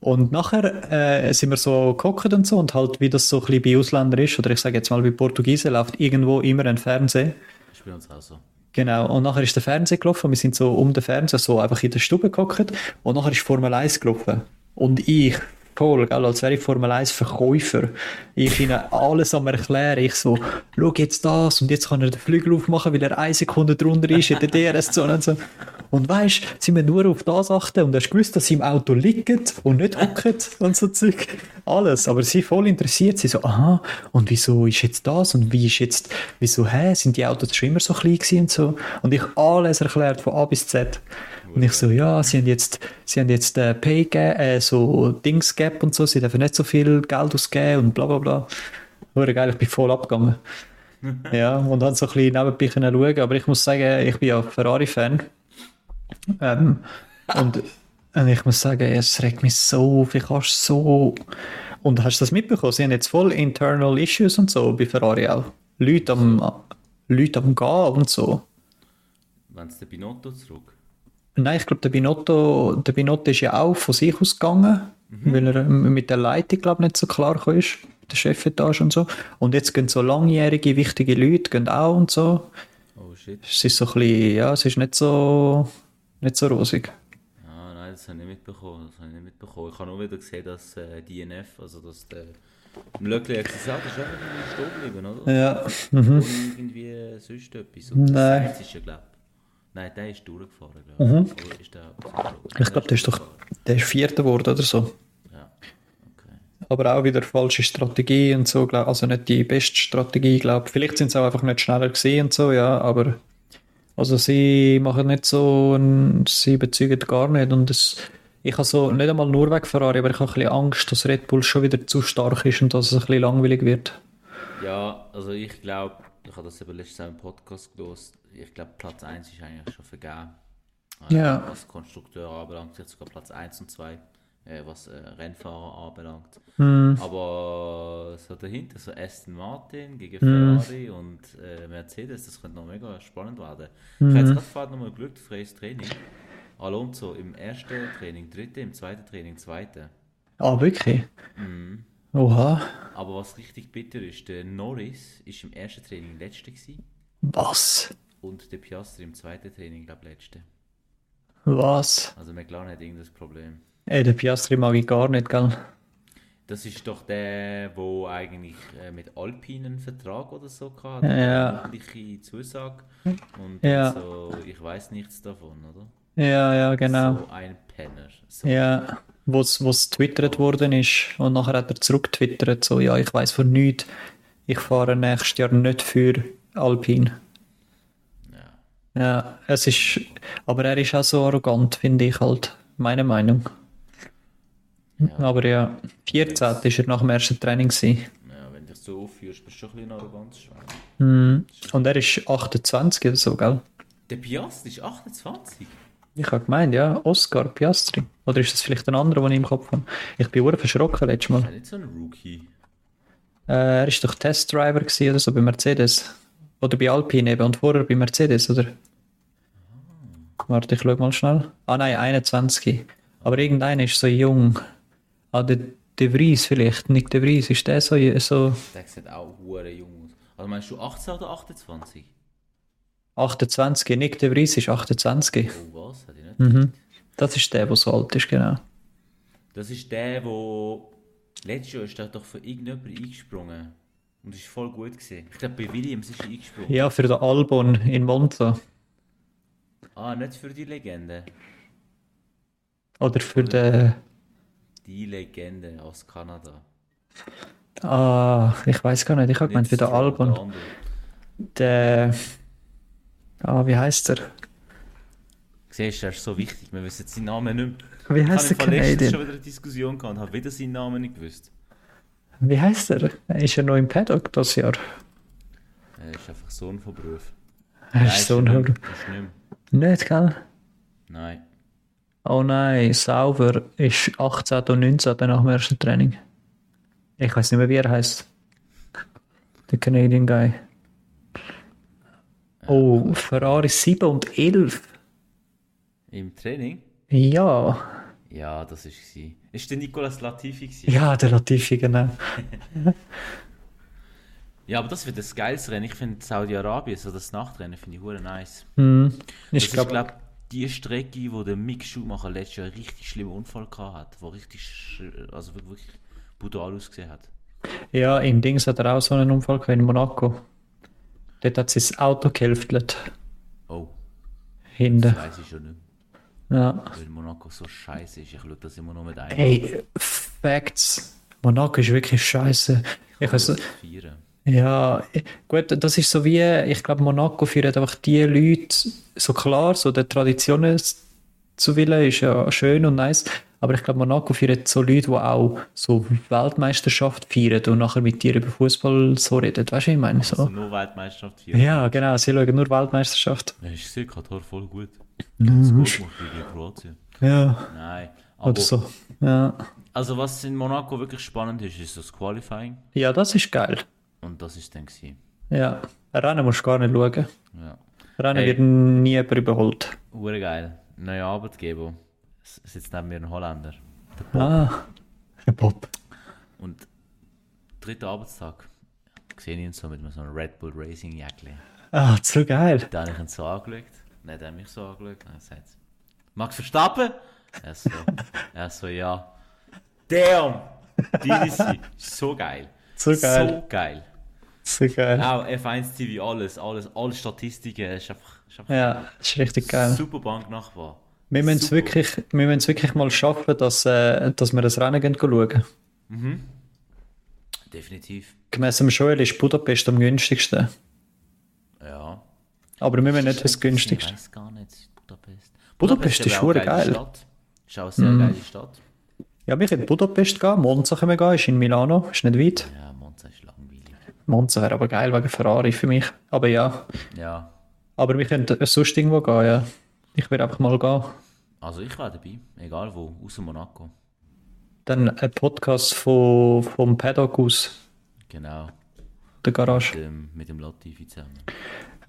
Und nachher äh, sind wir so gekocht und so und halt, wie das so ein bisschen bei Ausländern ist, oder ich sage jetzt mal bei Portugiesen, läuft irgendwo immer ein Fernseher. Das ist bei uns auch so. Genau, und nachher ist der Fernseher gelaufen, wir sind so um den Fernseher so einfach in der Stube gehockt und nachher ist Formel 1 gelaufen. Und ich, voll, gell, als wäre ich Formel 1 Verkäufer, ich ihnen alles am erklären, ich so, schau jetzt das und jetzt kann er den Flügel aufmachen, weil er eine Sekunde drunter ist in der DRS-Zone und so. Und weisst, sie müssen nur auf das achten und hast gewusst, dass sie im Auto liegen und nicht hocken und so Zeug. Alles. Aber sie voll interessiert. Sie so, aha, und wieso ist jetzt das und wie ist jetzt, wieso, hä, sind die Autos schon immer so klein gewesen und so. Und ich alles erklärt von A bis Z. Und ich so, ja, sie haben jetzt, sie haben jetzt äh, Pay äh, so Dings Gap und so, sie dürfen nicht so viel Geld ausgeben und bla bla bla. Hure geil, ich bin voll abgegangen. ja, und dann so ein bisschen nebenbei können schauen, aber ich muss sagen, ich bin ja Ferrari-Fan. Ähm, und, und ich muss sagen, es regt mich so auf, ich kannst so... Und hast du das mitbekommen? Sie haben jetzt voll internal Issues und so bei Ferrari auch. Leute am, Leute am Gehen und so. Wenn es der Binotto zurück. Nein, ich glaube, der Binotto, der Binotto ist ja auch von sich aus gegangen, weil er ähm, mit der Leitung, glaube nicht so klar ist, der Chefetage und so. Und jetzt gehen so langjährige, wichtige Leute gehen auch und so. Oh shit. Es ist so ein bisschen, ja, es ist nicht so, nicht so rosig. Ah, nein, das habe ich nicht mitbekommen. Das habe ich nicht mitbekommen. Ich habe nur wieder gesehen, dass äh, DNF, also dass der im Löckli hat gesagt, das ist einfach irgendwie stehen geblieben, oder? Ja, Ohne irgendwie sonst etwas. Und Nein. Das ist ja, glaube Nein, der ist durchgefahren, glaube ich. Oder ist der ich glaube, der ist doch, der ist Vierter geworden oder so. Ja, okay. Aber auch wieder falsche Strategie und so, glaub, also nicht die beste Strategie, glaube Vielleicht sind sie auch einfach nicht schneller gesehen und so, ja, aber also sie machen nicht so, sie überzeugen gar nicht und es, ich habe so, nicht einmal nur wegen Ferrari, aber ich habe ein bisschen Angst, dass Red Bull schon wieder zu stark ist und dass es ein bisschen langweilig wird. Ja, also ich glaube, ich habe das eben letztes Jahr im Podcast gelesen. Ich glaube, Platz 1 ist eigentlich schon vergeben. Äh, Ja. Was Konstrukteur anbelangt, jetzt sogar Platz 1 und 2, äh, was äh, Rennfahrer anbelangt. Hm. Aber so dahinter, so Aston Martin gegen Hm. Ferrari und äh, Mercedes, das könnte noch mega spannend werden. Hm. Ich habe jetzt gerade vorhin nochmal geschaut, freies Training. Alonso im ersten Training, dritte, im zweiten Training, zweite. Ah, wirklich? Mhm. Oha. Aber was richtig bitter ist, der Norris ist im ersten Training letzter gewesen Was? Und der Piastri im zweiten Training, glaube ich, letzte. Was? Also McLaren hat irgendein Problem. Ey, den Piastri mag ich gar nicht, gell? Das ist doch der, wo eigentlich äh, mit Alpine einen Vertrag oder so hatte. Ja. Eine mündliche Zusage. Und Ja. so, ich weiß nichts davon, oder? Ja, ja, genau. So ein Penner. So. Ja, wo es twittert worden ist und nachher hat er zurücktwittert, so, ja, ich weiß von nichts, ich fahre nächstes Jahr nicht für Alpine. Ja. Ja, es ist, aber er ist auch so arrogant, finde ich halt, meine Meinung. Aber ja, 14 ist er nach dem ersten Training gewesen. ja, wenn du dich so aufführst, bist du schon ein bisschen Arroganzschwein. Mhm. Und er ist 28 oder so, gell? Der Piastri ist 28. Ich habe gemeint, ja, Oscar Piastri. Oder ist das vielleicht ein anderer, den ich im Kopf habe? Ich bin sehr verschrocken letztes Mal. Ist ja nicht so ein Rookie. Äh, er ist doch Testdriver oder so bei Mercedes. Oder bei Alpine eben und vorher bei Mercedes, oder? Warte, ich schau mal schnell. Ah nein, 21. Aber irgendeiner ist so jung. Ah, der De Vries vielleicht. Nick De Vries, ist der so... so Der sieht auch hure jung aus. Also meinst du 18 oder 28? 28. Nick De Vries ist 28. Oh was? Hätte ich nicht. Mhm. Das ist der, der so alt ist, genau. Das ist der, wo letztes Jahr ist der doch für irgendjemanden eingesprungen. Und ist voll gut gesehen. Ich glaube, bei Williams ist er eingesprungen. Ja, für den Albon in Monza. Ah, nicht für die Legende. Oder für den... Die Legende aus Kanada. Ah, ich weiß gar nicht. Ich habe gemeint für den Albon. der. Ah, wie heißt er? Siehst du, er ist so wichtig. Wir wissen seinen Namen nicht mehr. Wie Ich heißt habe der Fall letztens Canadian? schon wieder eine Diskussion gehabt und habe wieder seinen Namen nicht gewusst. Wie heißt er? Ist er noch im Paddock das Jahr? Er ist einfach Sohn von Beruf. Er ist so nicht ein mehr. Ist nicht mehr. Nicht, gell? Nein. Oh nein, Sauber ist 18 und 19 nach dem ersten Training. Ich weiß nicht mehr, wie er heißt. Der Canadian Guy. Oh, Ferrari 7 und 11. Im Training? Ja, Ja, das war sie. Ist der Nicolas Latifi gewesen? ja, der Latifi, genau. Ja, aber das wird das geilste Rennen. Ich finde Saudi-Arabien, so das Nachtrennen, finde ich hure nice. Das Ich ist, glaube, glaube die Strecke, wo der Mick Schumacher letztes Jahr einen richtig schlimmen Unfall gehabt hat, wo richtig, also wirklich brutal ausgesehen hat. ja, im Dings hat er auch so einen Unfall gehabt in Monaco. Dort hat das Auto gehälftelt. Oh, Hinten. das weiß ich schon nicht Ja. weil Monaco so scheiße ist. Ich schaue das immer nur mit ein. Ey, Facts. Monaco ist wirklich scheiße. Ich weiß, Vieren. ja, gut, das ist so wie, ich glaube, Monaco führt einfach die Leute, so klar, so der Traditionen zu willen ist ja schön und nice, aber ich glaube, Monaco führt so Leute, die auch so Weltmeisterschaft feiern und nachher mit dir über Fußball so reden. Weißt du, ich meine? Also So. nur Weltmeisterschaft vieren. Ja, genau, sie schauen nur Weltmeisterschaft. Ja, ich sehe Katar voll gut. Macht gegen Kroatien. Ja, Nein. Aber, oder so. Ja. Also was in Monaco wirklich spannend ist, ist das Qualifying. ja, das ist geil. Und das ist dann gewesen. Ja. Rennen musst du gar nicht schauen. Ja. Rennen Hey. wird nie jemand überholt. Urgeil. Neuer Arbeitgeber. Sitzt neben mir ein Holländer. Der Bob. Ah. Herr Bob. Und dritter Arbeitstag. Sehe ich ihn so mit so einem Red Bull Racing Jäckli. Ah, so geil. Da habe ich ihn so angeschaut. Dann hat er mich so angeschaut. Und gesagt, Max Verstappen? Er so, er so, ja. Damn! DDC. So geil. So geil. So geil. So geil. Auch F1 TV, alles, alles, alle Statistiken. Ist einfach, ist einfach Ja, das ist richtig geil. super Banknachbar. Wir müssen es wirklich, wir müssen es wirklich mal schaffen, dass, äh, dass wir das Rennen gehen schauen. Definitiv. Gemäss dem Joel ist Budapest am günstigsten. Aber wir müssen nicht das Ich günstigste. weiß gar nicht, Budapest. Budapest ist hure eine geile geil. Stadt. Ist auch eine sehr geile Stadt. Ja, wir können Budapest gehen, Monza können wir gehen, ist in Milano, ist nicht weit. Ja, Monza ist langweilig. Monza wäre aber geil wegen Ferrari für mich. Aber ja, Ja. aber wir können sonst irgendwo gehen, ja. Ich will einfach mal gehen. Also ich war dabei, egal wo, außer Monaco. Dann ein Podcast von, vom Paddock aus Genau. der Garage. Mit dem, mit dem Latifi zusammen.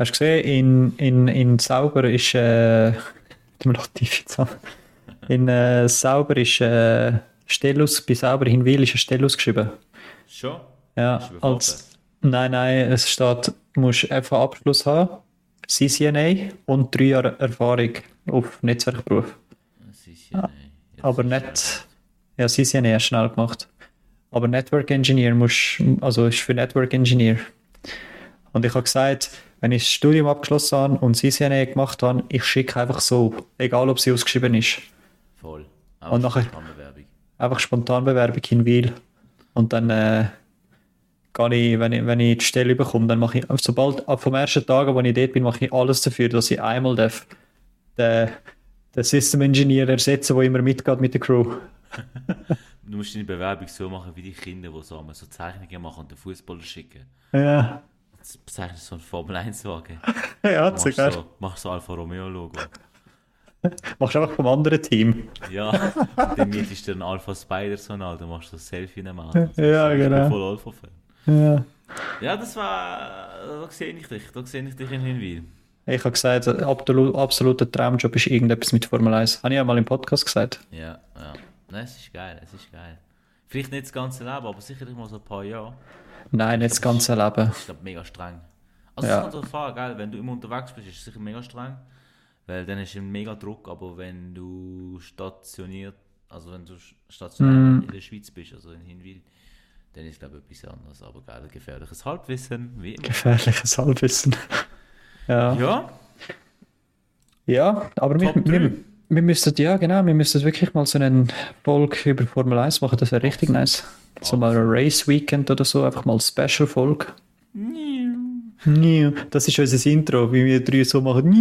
Hast du gesehen, in, in, in Sauber ist äh, Latifi zusammen. In äh, Sauber ist äh, Stellus, bei Sauber in Wil ist ein Stellus geschrieben. Schon? Ja, als, nein, nein, es steht, du musst einfach Abschluss haben, CCNA und drei Jahre Erfahrung auf Netzwerkberuf. Das ist ja, Aber ist nicht, ja, CCNA hast du schnell gemacht. Aber Network Engineer musst, also ist für Network Engineer. Und ich habe gesagt, wenn ich das Studium abgeschlossen habe und CCNA gemacht habe, ich schicke einfach so, egal ob sie ausgeschrieben ist. Voll. Und nachher- Bewerbung. Einfach spontan Bewerbung in Wiel. Und dann äh, gehe ich, wenn ich, wenn ich die Stelle bekomme, dann mache ich, sobald, ab vom ersten Tag, wo ich dort bin, mache ich alles dafür, dass ich einmal darf, den, den System Engineer ersetzen, der immer mitgeht mit der Crew. Du musst deine Bewerbung so machen wie die Kinder, die so, so Zeichnungen machen und den Fußballer schicken. Ja, Das bezeichnet so einen Formel 1 Wagen. ja Machst sogar. so, machst so Alfa Romeo Logo. Machst einfach vom anderen Team. Ja, dann mietest du einen Alpha Spider so an, dann machst du so ein Selfie in dem Auto. Ja, Ich bin genau. voll Alpha-Fan. Ja. Ja, das war. Da sehe ich dich. Da sehe ich dich in Hinwil. Ich habe gesagt, ein absolu- absoluter Traumjob ist irgendetwas mit Formel 1. Habe ich ja mal im Podcast gesagt. Ja, ja. Nein, es ist geil, es ist geil. Vielleicht nicht das ganze Leben, aber sicherlich mal so ein paar Jahre. Nein, nicht das ganze Leben. Das ist glaub, mega streng. Also Ja. es kommt darauf an, gell? wenn du immer unterwegs bist, ist es sicher mega streng. Weil dann du einen mega Druck, aber wenn du stationiert, also wenn du stationär Mhm. in der Schweiz bist, also in Hinwil, dann ist glaube ich etwas anderes. Aber geil, gefährliches Halbwissen, wie immer. Gefährliches Halbwissen. Ja. Ja, Ja, aber wir, Top wir, wir müssten, ja genau, wir müssten wirklich mal so einen Folge über Formel 1 machen, das wäre richtig nice. So mal ein Race Weekend oder so, einfach mal Special Folge. Das ist unser Intro, wie wir drei so machen.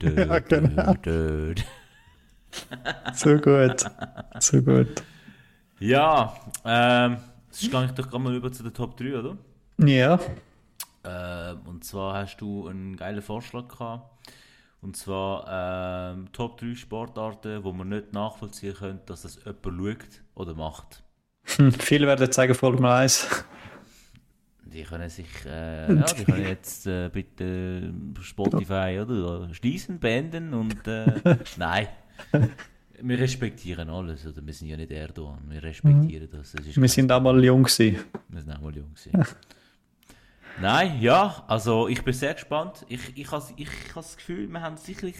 Ja, genau. So gut. So gut. Ja, ähm, gehe ich doch gerade mal über zu den Top 3, oder? Ja, Ähm, und zwar hast du einen geilen Vorschlag gehabt. Und zwar ähm, Top 3 Sportarten, wo man nicht nachvollziehen könnte, dass das jemand schaut oder macht. hm, viele werden sagen Formel 1. Die können sich, äh, ja, die können jetzt äh, bitte Spotify oder schließen, beenden und äh, nein. Wir respektieren alles, oder? Wir sind ja nicht Erdogan, wir respektieren das. das ist Wir sind auch mal jung gewesen. Wir sind auch mal jung gewesen. Nein, ja, also ich bin sehr gespannt. Ich, ich habe ich has das Gefühl, wir haben sicherlich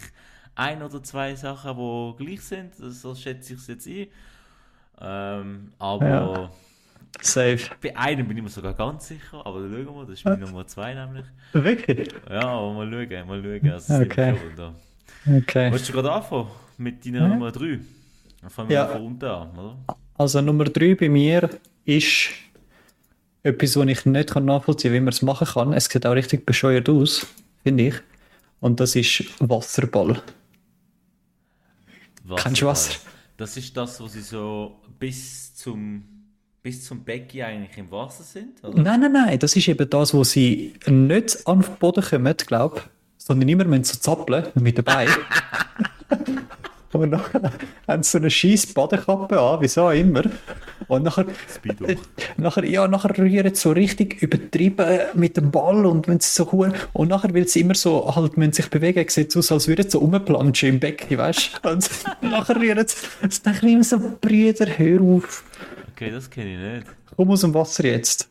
ein oder zwei Sachen, die gleich sind. So schätze ich es jetzt ein. Ähm, aber Ja. Safe. bei einem bin ich mir sogar ganz sicher. Aber schauen wir mal, das ist meine Nummer zwei nämlich. Wirklich? Ja, aber mal schauen, mal schauen. Also, Okay. liegt schon da. Okay. Willst du gerade anfangen mit deiner Ja. Nummer drei? Dann fangen wir Ja. von unten an, oder? Also Nummer drei bei mir ist etwas, was ich nicht nachvollziehen kann, wie man es machen kann. Es sieht auch richtig bescheuert aus, finde ich. Und das ist Wasserball. Kennst du Wasser? Das ist das, wo sie so bis zum, bis zum Becken eigentlich im Wasser sind, oder? Nein, nein, nein, das ist eben das, wo sie nicht an den Boden kommen, glaube ich, sondern immer müssen so zappeln mit dabei. Und nachher haben sie so eine scheiß Badekappe an, wieso auch immer. Und nachher, äh, nachher, ja, nachher rühren sie so richtig übertrieben mit dem Ball und wenn sie so hu- und nachher will sie immer so halt müssen sich bewegen, sieht aus, als würden sie so rumplanschen im Becken, weißt du? Und nachher rühren sie, das denke ich immer so, Brüder, hör auf, Okay, das kenne ich nicht. komm aus dem Wasser jetzt.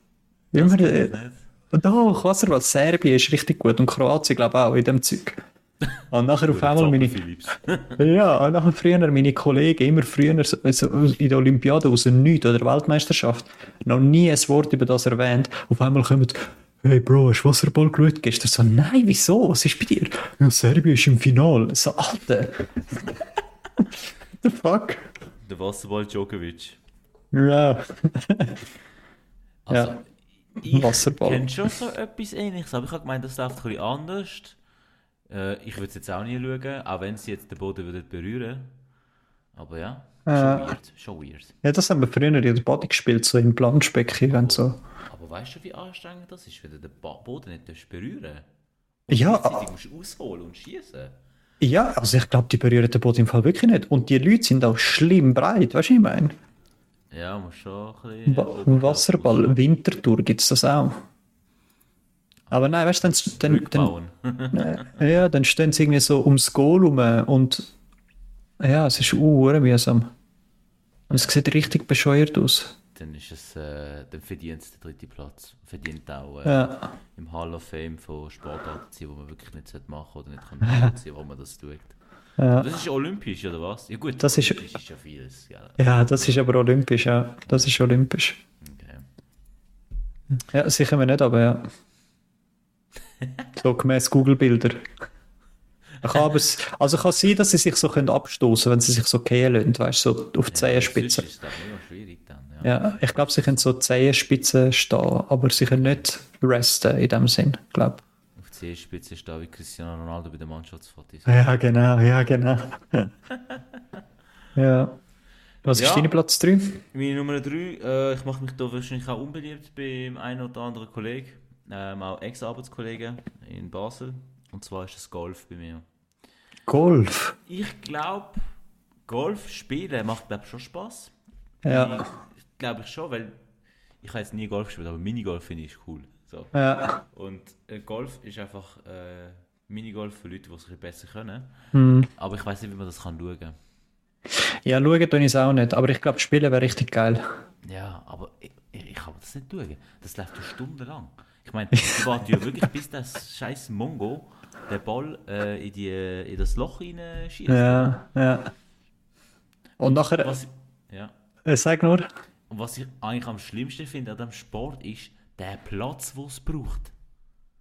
Das Immer, kenn äh, ich nicht. doch, Wasserball, Serbien ist richtig gut und Kroatien glaube ich auch in dem Zeug. Und nachher auf einmal meine, ja, und nachher früher meine Kollegen, immer früher in der Olympiade aus dem Nichts oder Weltmeisterschaft, noch nie ein Wort über das erwähnt. Auf einmal kommen hey Bro, hast du Wasserball geschaut gestern? So, nein, wieso? Was ist bei dir? Ja, Serbien ist im Finale. So, Alter. the fuck? Der Wasserball Djokovic. Ja. Also, Ja. ich kenne schon so etwas ähnliches, aber ich habe gemeint, das läuft ein bisschen anders. Äh, ich würde es jetzt auch nie schauen, auch wenn sie jetzt den Boden würden berühren Aber ja, schon Äh. weird, schon weird. ja, das haben wir früher in der Body gespielt, so im Planschbecken und so. Aber weißt du, wie anstrengend das ist, wenn du den Boden nicht berühren Ja, Gleichzeitig musst du ausholen und schießen. Ja, also ich glaube, die berühren den Boden im Fall wirklich nicht. Und die Leute sind auch schlimm breit, weißt du, was ich meine? Ja, musst schon ein bisschen. Wa- Wasserball, Wintertour gibt es das auch. Aber nein, weißt du, dann, dann, dann, ja, dann stehen sie irgendwie so ums Goal rum und ja, es ist uh, mühsam. Und es sieht richtig bescheuert aus. dann ist es, äh, dann verdient es den dritten Platz. Verdient auch äh, Ja, im Hall of Fame von Sportarten zu sein, die man wirklich nicht sollte machen oder nicht kann nachvollziehen, warum man das tut. ja. Das ist olympisch, oder was? Ja gut, Das ist- ist ja vieles. Ja. ja, das ist aber olympisch, ja. Das ist olympisch. Okay. Ja, sicher mir nicht, aber ja. So gemäß Google-Bilder. Kann aber, also kann sein, dass sie sich so können abstoßen, wenn sie sich so gehen lassen, weißt du, so auf die Zehenspitzen. Ist ich immer schwierig dann. Ja. Ja, ich glaube, sie können so Zehenspitzen stehen, aber sie können nicht resten in dem Sinn, glaube Auf die Zehenspitze steht wie Cristiano Ronaldo bei den Mannschaftsfotos. Ja, genau, ja, genau. ja. Was ist Ja. deine Platz 3? Meine Nummer 3, äh, ich mache mich da wahrscheinlich auch unbeliebt beim einen oder anderen Kollegen, ähm, auch Ex-Arbeitskollegen in Basel. Und zwar ist es Golf bei mir. Golf. Ich glaube, Golf spielen macht glaube schon Spaß. Ja. Glaube ich schon, weil ich habe jetzt nie Golf gespielt, aber Minigolf finde ich cool. So. Ja. Und äh, Golf ist einfach äh, Minigolf für Leute, die es besser können. Hm. Aber ich weiß nicht, wie man das kann schauen kann. Ja, schauen tue ich es auch nicht, aber ich glaube, spielen wäre richtig geil. Ja, aber ich, ich, ich kann das nicht schauen. Das läuft ja stundenlang. Ich meine, die warten ja wirklich, bis das scheiß Mongo den Ball äh, in, die, in das Loch reinschießt. Ja, ja. Und nachher, Was, ja. äh, sag nur, Und was ich eigentlich am schlimmsten finde an diesem Sport ist der Platz, wo es braucht.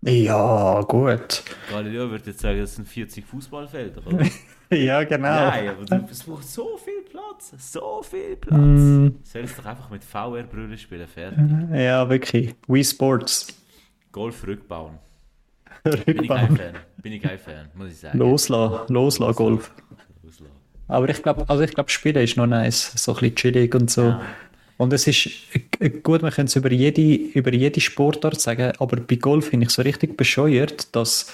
ja, gut. Galileo würde jetzt sagen, das sind 40 Fußballfelder, oder? Ja, genau. Nein, aber es braucht so viel Platz, so viel Platz. Mm. Soll es doch einfach mit VR-Brüllen spielen, fertig. Ja, wirklich. Wii Sports. Golf rückbauen. Bin ich kein. Fan. Bin ich kein Fan, muss ich sagen. Loslassen, loslassen, Golf. Loslassen. Aber ich glaube, also ich glaube, Spielen ist noch nice. So ein bisschen chillig und so. Ja. Und es ist äh, gut, man kann es über jede, über jede Sportart sagen, aber bei Golf finde ich so richtig bescheuert, dass,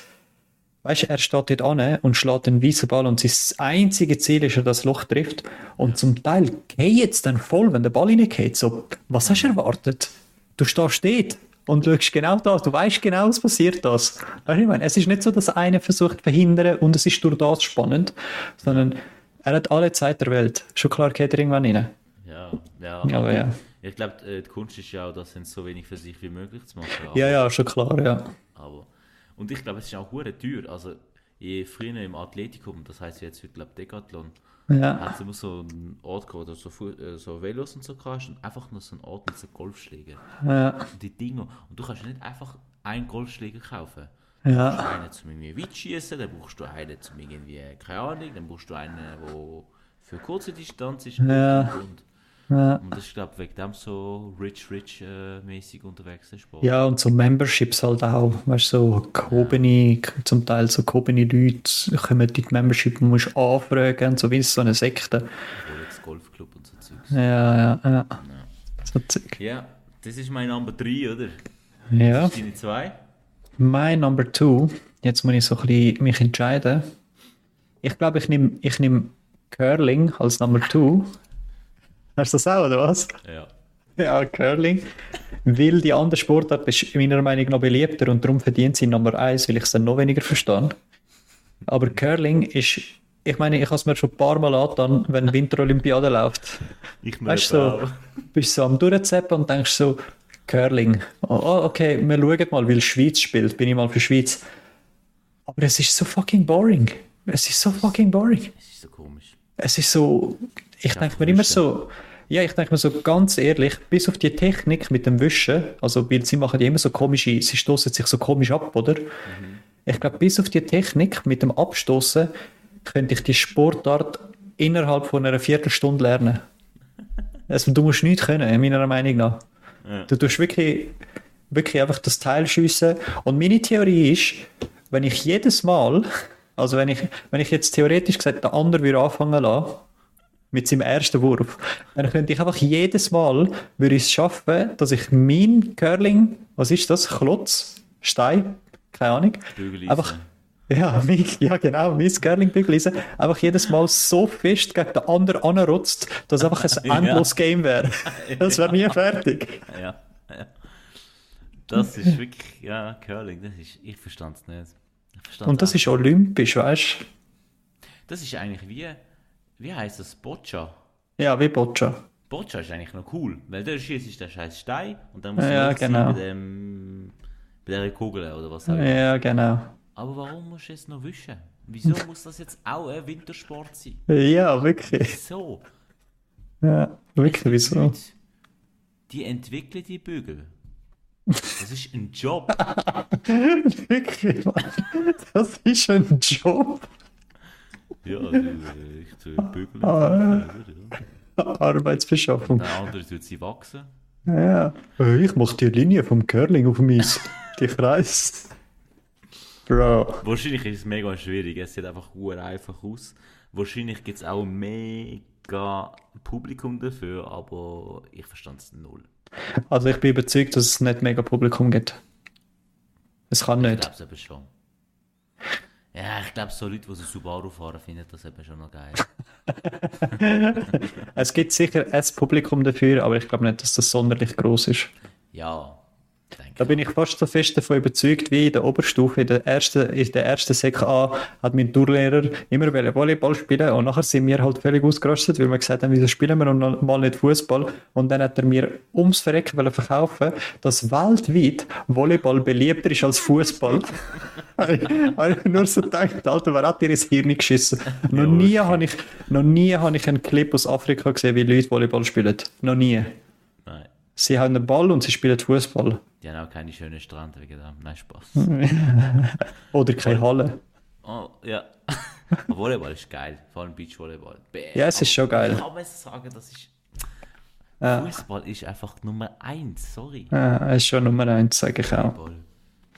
weißt du, er steht dort an und schlägt einen weißen Ball und sein einzige Ziel ist, dass er das Loch trifft. Und zum Teil geht es dann voll, wenn der Ball reingeht. So, was hast du erwartet? Du stehst dort und schaust genau da, du weißt genau, was passiert das. Weißt du, ich meine, es ist nicht so, dass einer versucht zu verhindern und es ist durch das spannend, sondern er hat alle Zeit der Welt. Schon klar geht er irgendwann rein. Ja, ja. Aber ja. Ich glaube, äh, die Kunst ist ja auch, das so wenig für sich wie möglich zu machen. Aber, Ja, ja, schon klar, ja. aber und ich glaube, es ist auch hure teuer. Also, je früher im Athletikum, das heißt jetzt heute, glaube Decathlon, Ja, hat es immer so einen Ort gehabt, wo du so, Velos und so kannst und einfach nur so einen Ort mit so Golfschlägen. ja, Und die Dinger. Und du kannst ja nicht einfach einen Golfschläger kaufen. Du ja, brauchst einen zum irgendwie weit schießen, dann brauchst du einen zum irgendwie, keine Ahnung, dann brauchst du einen, der für kurze Distanz ist. Ja. Und, ja. und das ist, glaube ich, wegen dem so rich, rich äh, mäßig unterwegs der Sport. Ja, und so Memberships halt auch. Weißt du, so gehobene, zum Teil so gehobene Leute kommen die Membership und musst anfragen, und so wie so eine Sekte. Rolex Golfclub und so Zeugs. Ja, ja, ja. So Zeug. Ja, das ist mein Number 3, oder? Ja. Das ist deine 2? Mein Number Two, jetzt muss ich so ein bisschen mich entscheiden. Ich glaube, ich nehme ich nehm Curling als Number Two. Hast du das auch, oder was? Ja. Ja, Curling. Weil die andere Sportart ist meiner Meinung nach beliebter und darum verdient sie Nummer eins, weil ich es dann noch weniger verstehe. Aber Curling ist, ich meine, ich habe es mir schon ein paar Mal angetan, wenn Winterolympiade läuft. Ich Weißt du, so, bist so am Durchzappen und denkst so, Curling. Oh, oh, okay, wir schauen mal, weil Schweiz spielt, bin ich mal für Schweiz. Aber es ist so fucking boring. Es ist so fucking boring. Es ist so komisch. Es ist so, ich Ja, denke mir immer so, ja, ich denke mir so ganz ehrlich, bis auf die Technik mit dem Wischen, also weil sie machen ja immer so komische, sie stoßen sich so komisch ab, oder? Ich glaube, bis auf die Technik mit dem Abstoßen könnte ich die Sportart innerhalb von einer Viertelstunde lernen. Also, du musst nichts können, meiner Meinung nach. Ja. Du tust wirklich, wirklich einfach das Teil schiessen. Und meine Theorie ist, wenn ich jedes Mal, also wenn ich, wenn ich jetzt theoretisch gesagt der andere würde anfangen lassen, mit seinem ersten Wurf, dann könnte ich einfach jedes Mal würde ich es schaffen, dass ich mein Curling, was ist das, Klotz, Stein, keine Ahnung, Bügeleisen. einfach ja, mein, ja genau, mein Curling-Bügeleisen einfach jedes Mal so fest gegen den anderen anrotzt, dass einfach ein Ja. endloses Game wäre. Das wäre nie fertig. Ja, ja. Das ist wirklich, ja, Curling, das ist, ich verstand es nicht. Und das auch. ist olympisch, weißt du? das ist eigentlich wie, wie heißt das, Boccia? Ja, wie Boccia. Boccia ist eigentlich noch cool, weil der schießt ist der scheiß Stein und dann muss Ja, genau. bei dem, bei der Kugel oder was auch immer. Ja, genau. Aber warum musst du jetzt noch wischen? Wieso muss das jetzt auch ein Wintersport sein? Ja, wirklich. Wieso? Ja, wirklich, wieso? Leute, Die entwickeln die Bügel. Das ist ein Job. wirklich, Mann. Das ist ein Job. Ja, also, äh, ich tue Bügel. Ah, ja. Arbeitsbeschaffung. Der andere tut sie wachsen. Ja. Äh, Ich mache die Linie vom Curling auf dem Eis. Die Kreis. Bro. Wahrscheinlich ist es mega schwierig. Es sieht einfach ur einfach aus. Wahrscheinlich gibt es auch mega Publikum dafür, aber ich verstand es null. Also ich bin überzeugt, dass es nicht mega Publikum gibt. Es kann Ich nicht. glaube es eben schon. Ja, ich glaube, so Leute, die so Subaru fahren, finden das eben schon noch geil. Es gibt sicher ein Publikum dafür, aber ich glaube nicht, dass das sonderlich groß ist. Ja, denke Da bin ich fast so fest davon überzeugt, wie in der Oberstufe, in der ersten, in der ersten Sek hat mein Tourlehrer immer Volleyball spielen und nachher sind wir halt völlig ausgerastet, weil wir gesagt haben, wieso spielen wir noch mal nicht Fußball? Und dann hat er mir ums Verrecken wollen verkaufen, dass weltweit Volleyball beliebter ist als Fußball. habe ich nur so gedacht, Alter, wer hat dir ins Hirn geschissen? Noch nie habe ich, noch nie habe ich einen Clip aus Afrika gesehen, wie Leute Volleyball spielen. Noch nie. Sie haben einen Ball und sie spielen Fußball. die haben auch keine schönen Strände wegen dem. Nein, Spaß. Oder keine Halle. Oh, ja. Volleyball ist geil, vor allem Beachvolleyball. Bäh. Ja, es ist schon geil. Ich kann mir sagen, das ist. Ja. Fußball ist einfach Nummer eins, sorry. Ja, er ist schon Nummer eins, sage ich auch. Volleyball.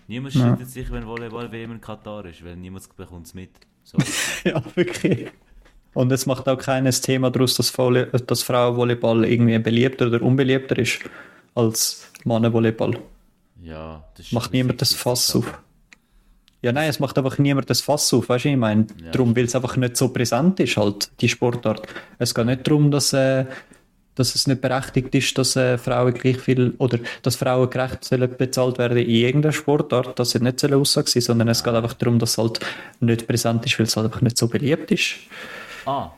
Niemand streitet sich, wenn Volleyball WM in Katar ist, weil niemand bekommt es mit. Ja, wirklich. Und es macht auch keines Thema daraus, dass, Volley dass Frauenvolleyball irgendwie beliebter oder unbeliebter ist als Mannenvolleyball. ja, das Macht niemand das Fass auf. Ja, nein, es macht einfach niemand das Fass auf, weißt du, ich meine, Ja. darum, weil es einfach nicht so präsent ist, halt, die Sportart. Es geht nicht darum, dass, äh, dass es nicht berechtigt ist, dass äh, Frauen gleich viel, oder dass Frauen gerecht sollen bezahlt werden in irgendeiner Sportart, dass sie nicht sollen Aussage sein, sondern es geht einfach darum, dass es halt nicht präsent ist, weil es halt einfach nicht so beliebt ist. Ah,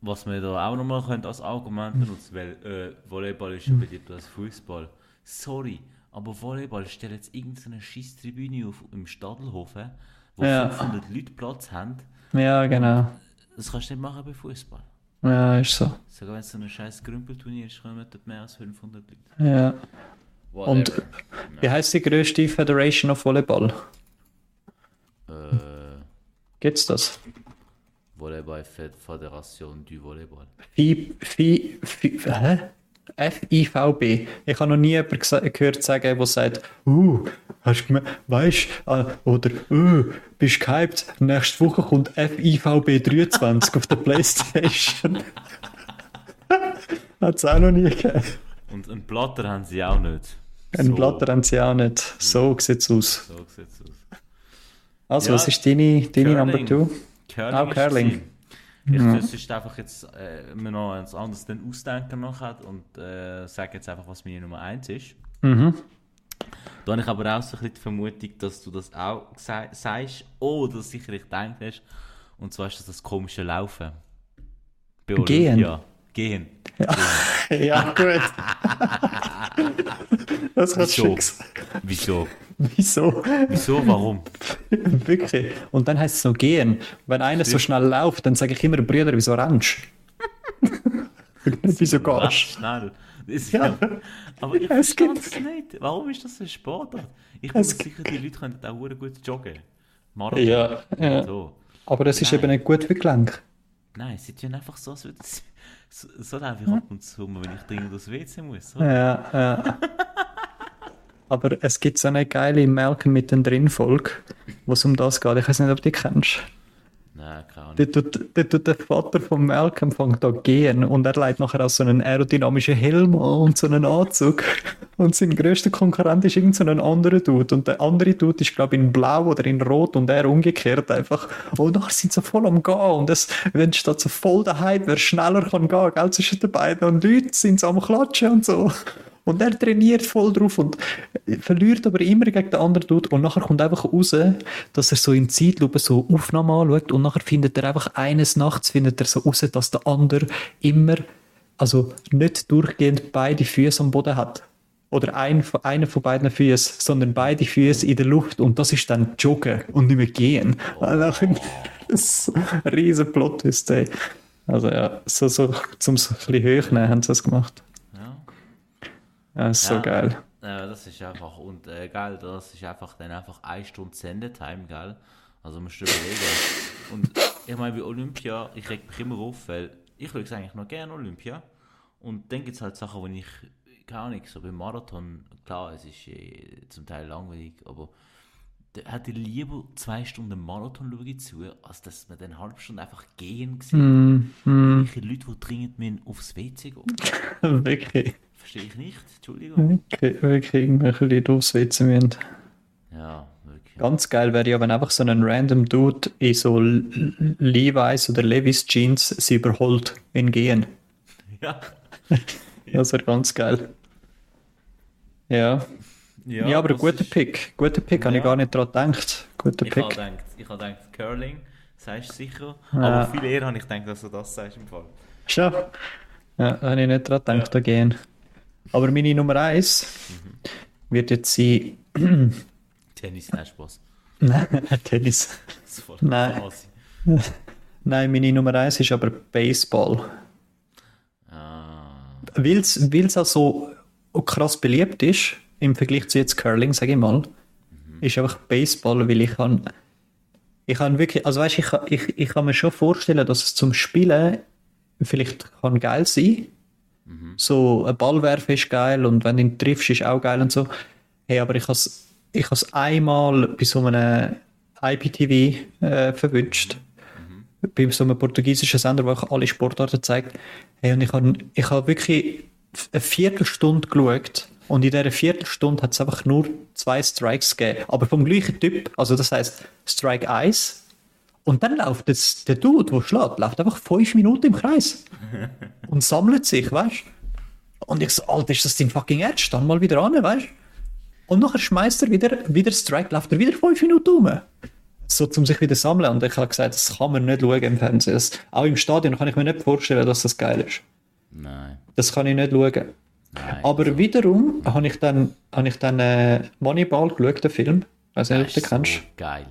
was wir da auch nochmal können als Argument benutzen, weil äh, Volleyball ist ja beliebter als Fußball. Sorry, aber Volleyball stellt jetzt irgendeine Schießtribüne auf im Stadelhofen, wo Ja. 500 Leute Platz haben. Ja, genau. Das kannst du nicht machen bei Fußball. Ja, ist so. Sogar wenn es so ein scheiß Grümpelturnier ist, kommen dort mehr als 500 Leute. Ja. Und Whatever. wie heißt die größte Federation of Volleyball? Äh, Gibt's das? Volleyball Fed- Föderation du Volleyball. FIVB. Ich habe noch nie jemanden gehört sagen, der sagt, uh, hast du weißt äh, oder uh, bist gehypt, nächste Woche kommt FIVB 23 auf der Playstation. Hat es auch noch nie gegeben. Und einen Platter haben sie auch nicht. Einen So. Blatter haben sie auch nicht. So sieht es aus. So sieht's aus. Also, Ja, was ist deine, deine Curling. Number two? Curling Auch ist Curling. Ich Ja. ja. sonst einfach jetzt äh, mir noch eins anderes dann ausdenken nachher und äh, sage jetzt einfach, was meine Nummer 1 ist. Mhm. Da habe ich aber auch so ein bisschen die Vermutung, dass du das auch sagst oder sicherlich gedacht hast. Und zwar ist das das komische Laufen. Bei Gehen? Gehen. Ja, gut. das du Wieso? fix. Wieso? Wieso? Wieso? Warum? Wirklich. Und dann heißt es noch gehen. Wenn einer so schnell läuft, dann sage ich immer, Brüder, wieso rennst du? wieso gehst schnell. Das, Ja. Aber ich Es verstehe es nicht. Warum ist das ein Sportart? Ich bin sicher, die Leute können auch gut joggen. Marathon. Ja, ja. So. Aber das ist Nein. eben nicht gut für Gelenk. Nein, sieht ja einfach so aus, wie das. So, so laufe ich ab und zu, wenn ich dringend aufs WC muss. So. Ja, ja. Aber es gibt so eine geile Malcolm mittendrin Folge, wo es um das geht. Ich weiß nicht, ob du die kennst. Dort tut der Vater von Malcolm fängt an gehen und er leitet nachher auch so einen aerodynamischen Helm an und so einen Anzug. Und sein grösster Konkurrent ist irgend so anderer Dude. Und der andere Dude ist, glaube ich, in Blau oder in Rot und er umgekehrt einfach. Und nachher sind sie voll am Gehen. Und es, statt so voll der Hype, wer schneller kann gehen, gell, zwischen den beiden. Und Leute sind so am Klatschen und so. Und er trainiert voll drauf und verliert aber immer gegen den anderen Dude. Und nachher kommt einfach raus, dass er so in Zeitlupe so Aufnahmen anschaut und nachher findet er einfach eines Nachts findet er so raus, dass der andere immer, also nicht durchgehend beide Füße am Boden hat. Oder ein, einer von beiden Füßen, sondern beide Füße in der Luft. Und das ist dann Joggen und nicht mehr gehen. Nachher- Das ist riesen plot twist ey. Also ja, so, so zum so ein bisschen hochnehmen haben sie das gemacht. Ja. Ja, ist so Ja. geil. Ja, das ist einfach, und äh, geil, das ist einfach dann einfach eine Stunde Sendetime, gell? Also musst du überlegen. Und ich meine, bei Olympia, ich reg mich immer auf, weil ich schaue eigentlich noch gerne Olympia. Und dann gibt es halt Sachen, wo ich, keine Ahnung, so beim Marathon, klar, es ist äh, zum Teil langweilig, aber da hätte ich lieber zwei Stunden Marathon schauen zu, als dass wir dann eine halbe Stunde einfach gehen sieht. Mm, mm, Leute, die dringend müssen aufs WC gehen. wirklich, Verstehe ich nicht, Entschuldigung. wirklich, wirklich irgendwelche Leute aufs WC müssen. Ja, wirklich. Ganz geil wäre ja, wenn einfach so ein random Dude in so Levi's oder Levi's Jeans sie überholt in Gehen. Ja. Das wäre ganz geil. Ja. Ja, aber ein das guter ist- Pick. Guter Pick, habe ich Ja. gar nicht daran gedacht. Guter Ich habe Pick. gedacht, ich habe gedacht, Curling, sagst du sicher. Ja. Aber viel eher habe ich gedacht, dass du das sagst im Fall. Schon. Ja, habe ich nicht daran gedacht, da gehen. Aber meine Nummer eins wird jetzt sein. Tennis, nein, Spaß. Nein, Tennis. Das ist voll Nein. Nein, meine Nummer eins ist aber Baseball. Ah, Weil es auch so krass beliebt ist, im Vergleich zu jetzt Curling, sage ich mal, ist einfach Baseball, weil ich kann, ich kann wirklich, also weißt, ich, kann- ich, ich kann mir schon vorstellen, dass es zum Spielen vielleicht kann geil sein. So ein Ball werfen ist geil und wenn du ihn triffst, ist auch geil und so. Hey, aber ich habe es ich has einmal bei so einem IPTV äh, verwünscht bei so einem portugiesischen Sender, wo ich alle Sportarten zeigt. Hey, und ich habe ich hab wirklich eine Viertelstunde geschaut und in dieser Viertelstunde hat es einfach nur zwei Strikes gegeben. Aber vom gleichen Typ, also das heißt Strike 1 und dann läuft das, der Dude, der schlägt, läuft einfach fünf Minuten im Kreis und sammelt sich, weißt Und ich so, Alter, ist das dein fucking Ernst? Stand mal wieder an, weißt Und nachher schmeißt er wieder, wieder Strike, läuft er wieder fünf Minuten um so zum sich wieder sammeln. Und ich habe gesagt, das kann man nicht schauen im Fernsehen. Das, auch im Stadion kann ich mir nicht vorstellen, dass das geil ist. nein. Das kann ich nicht schauen. Nein. Aber wiederum habe ich dann, habe ich dann äh, Moneyball geschaut, den Film. Weiß nicht, ob du den kennst. so geil.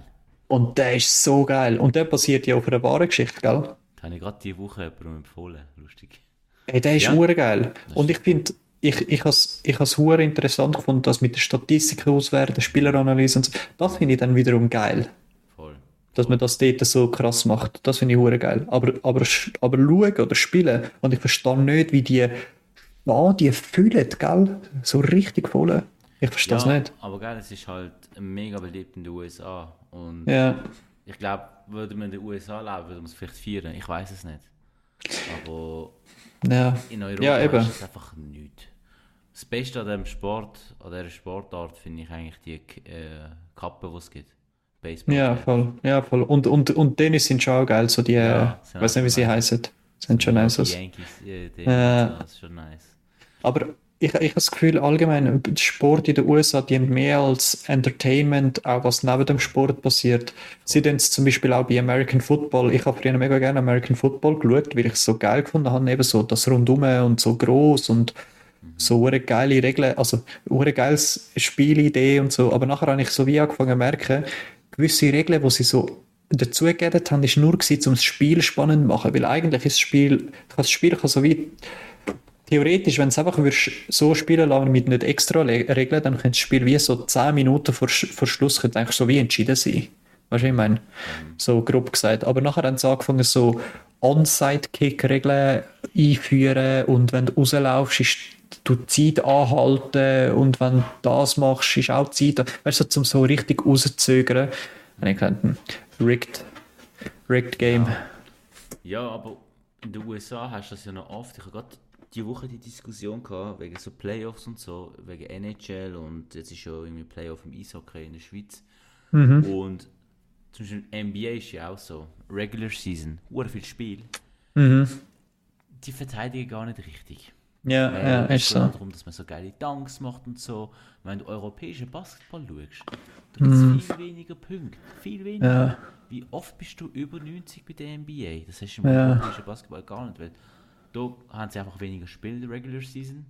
Und der ist so geil. Und der basiert ja auf einer wahren Geschichte, gell? Das habe ich gerade diese Woche jemandem empfohlen. Lustig. Hey, der ist Ja. geil. Und ich finde, ich, ich habe es ich has interessant gefunden, das mit der Statistik auswerten, Spieleranalyse und so. Das finde ich dann wiederum geil. Voll. dass man das dort so krass macht. Das finde ich hure geil. Aber, aber, aber schauen oder spielen, und ich verstehe nicht, wie die Stadien füllen, gell? So richtig voll. Ich verstehe das nicht. aber geil, es ist halt mega beliebt in den USA. Und Ja. ich glaube, würde man in den USA leben, würde man es vielleicht feiern. Ich weiß es nicht. Aber Ja. in Europa Ja, ist es einfach nichts. Das Beste an dem Sport, an dieser Sportart, finde ich eigentlich die äh, Kappe, die es gibt. Baseball. Ja, voll. Ja, voll. Und, und, und Tennis sind schon auch geil, so die, Ja, äh, weiß nicht, wie sie heißen. Sind schon nice Die. Yankees, die, Ja. das ist schon nice. Aber ich, ich habe das Gefühl, allgemein, Sport in den USA dient mehr als Entertainment, auch was neben dem Sport passiert. Sie tun es zum Beispiel auch bei American Football. Ich habe früher mega gerne American Football geschaut, weil ich es so geil gefunden habe, eben so das Rundum und so groß und so eine geile Regeln, also eine geiles Spielidee und so. Aber nachher habe ich so wie angefangen zu merken, gewisse Regeln, die sie so dazugegeben haben, ist nur gewesen, um das Spiel spannend zu machen. Weil eigentlich ist das Spiel, das Spiel kann so wie theoretisch, wenn du es einfach würdest so spielen lassen mit nicht extra Regeln, dann könnte das Spiel wie so 10 Minuten vor, vor Schluss könnte eigentlich so wie entschieden sein. Weißt du, ich meine? So grob gesagt. Aber nachher haben sie angefangen, so On-Side-Kick-Regeln einführen und wenn du rauslaufst, ist du Zeit anhalten und wenn du das machst, ist auch Zeit. Weißt du, so, zum so richtig rauszögern. Und ich gedacht, hm, rigged, rigged Game. Ja, aber in den USA hast du das ja noch oft. Ich habe gerade die Woche die Diskussion gehabt, wegen so Playoffs und so, wegen NHL und jetzt ist ja irgendwie Playoff im Eishockey in der Schweiz. Und zum Beispiel NBA ist ja auch so. Regular Season, ur viel Spiel. Mhm. Die verteidigen gar nicht richtig. Ja, Weil ja, es ist geht so. darum, dass man so geile Dunks macht und so. Wenn du europäischen Basketball schaust, da gibt es viel weniger Punkte. Viel weniger. Mhm. Ja. Wie oft bist du über 90 bei der NBA? Das hast du im Ja. europäischen Basketball gar nicht. Weil da haben sie einfach weniger Spiele in der Regular Season.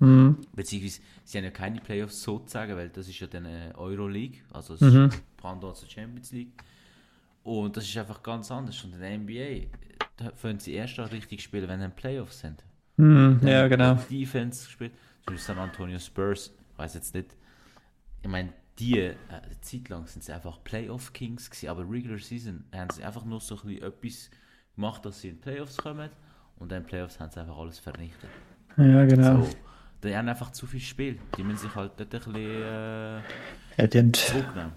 Mhm. Beziehungsweise, sie haben ja keine Playoffs sozusagen, weil das ist ja dann äh, Euroleague, also Mhm. ist Pendant zur Champions League. Und das ist einfach ganz anders. Und in der NBA, da können sie erst auch richtig spielen, wenn dann Playoffs sind. Mhm. Ja, genau. Defense gespielt. Zum Beispiel San Antonio Spurs, ich weiß jetzt nicht. Ich meine, die, äh, eine Zeit lang sind sie einfach Playoff Kings gewesen, aber Regular Season haben sie einfach nur so ein bisschen etwas gemacht, dass sie in die Playoffs kommen und dann in Playoffs haben sie einfach alles vernichtet. Ja, genau. So, die haben einfach zu viel Spiel. Die müssen sich halt dort ein bisschen äh, Ja, die haben, zurücknehmen.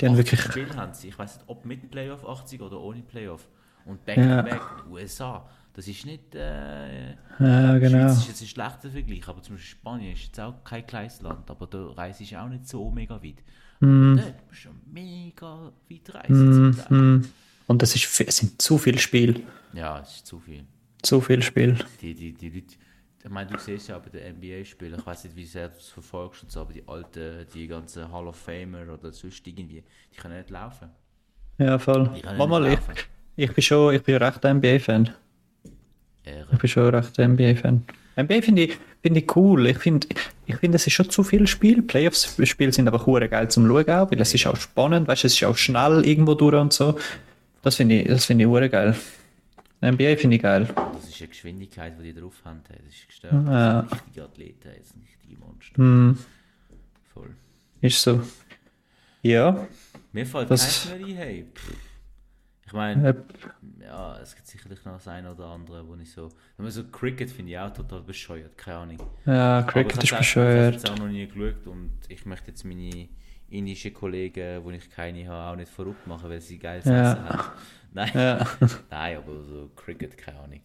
Die haben 80 wirklich- Spiele haben sie. Ich weiß nicht, ob mit Playoff 80 oder ohne Playoff. Und Ja. Back-to-Back, USA, das ist nicht... Äh, ja, genau. Schweiz ist jetzt ein schlechter Vergleich, aber zum Beispiel Spanien ist jetzt auch kein kleines Land, aber da reist ich auch nicht so mega weit. Mhm. Dort musst du schon mega weit reisen. Teil. Mhm. Und es, ist, es sind zu viele Spiele. Ja, es ist zu viel. Zu viele Spiele. Die, die, die Leute, ich meine, du siehst ja bei den NBA-Spielen, ich weiß nicht, wie sehr du es verfolgst und so, aber die alten, die ganzen Hall of Famer oder sonst irgendwie, die können nicht laufen. Ja, voll. Nicht ich, ich bin schon, ich bin recht NBA-Fan. Ich bin schon recht NBA-Fan. NBA finde ich, finde ich cool. Ich finde, ich finde, es ist schon zu viel Spiel. Playoffs-Spiele sind aber hure geil zum Schauen auch, weil es ist auch spannend, weißt du, es ist auch schnell irgendwo durch und so. Das finde ich, das finde ich geil. NBA finde ich geil. Ist eine Geschwindigkeit, die die drauf haben. Das ist gestört. Ja. Das sind richtige Athleten, das sind richtige Monster. Hm, Voll. ist so. Ja. Mir fällt Das- keins mehr ein, hey. Ich meine, Äh, ja, es gibt sicherlich noch das eine oder andere, wo ich so. Wenn man so Cricket finde ich auch total bescheuert, keine Ahnung. Ja, Cricket ist auch- Ich habe bescheuert. es auch noch nie geschaut und ich möchte jetzt meine indischen Kollegen, wo ich keine habe, auch nicht verrückt machen, weil sie geil Ja. Essen haben. Nein, Ja, nein, aber so Cricket, keine Ahnung.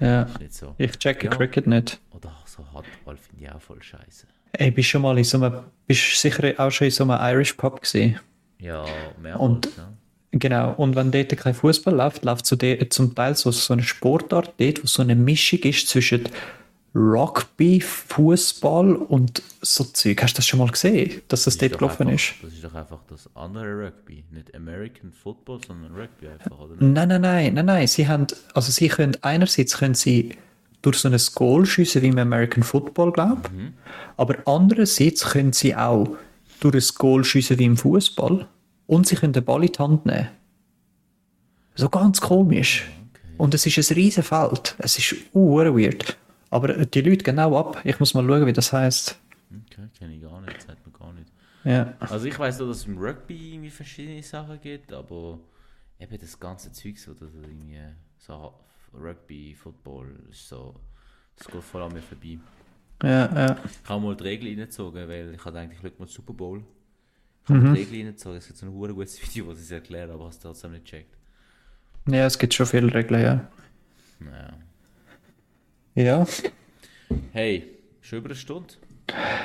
Ja. So. Ich checke Ja. Cricket nicht. Oder so Handball finde ich auch voll scheiße. Ey, bist schon mal in so einem, bist sicher auch schon in so einem Irish Pub gesehen? Ja, mehrmals. Und- ja. Genau, und wenn dort kein Fußball läuft, läuft so de- zum Teil so, so eine Sportart dort, wo so eine Mischung ist zwischen Rugby, Fußball und so Zeug. Hast du das schon mal gesehen, dass das, ist dort gelaufen einfach, ist? Das ist doch einfach das andere Rugby. Nicht American Football, sondern Rugby einfach, oder? Nein, nein, nein, nein, nein. Sie haben, also sie können einerseits können sie durch so ein Goal schiessen wie im American Football, glaube ich. Aber andererseits können sie auch durch ein Goal schiessen wie im Fußball und sie können den Ball in die Hand nehmen. So ganz komisch. Und es ist ein riesen Feld. Es ist uh, weird. Aber die Leute genau ab. Ich muss mal schauen, wie das heißt. Okay, kenne ich gar nicht, sagt mir gar nicht. Ja. Also ich weiß nur, dass es im Rugby irgendwie verschiedene Sachen gibt, aber eben das ganze Zeug so, dass irgendwie so Rugby, Football, ist so, das geht voll an mir vorbei. Ja, ja. Ich habe mal die Regeln reingezogen, weil ich hatte eigentlich Glück mit Super Bowl. Ich habe Mhm. die Regeln reingezogen, es gibt so ein hure gutes Video, sie es erklären, aber hast du trotzdem nicht gecheckt. Ja, es gibt schon viele Regeln, ja. Naja. Ja, Hey, schon über eine Stunde?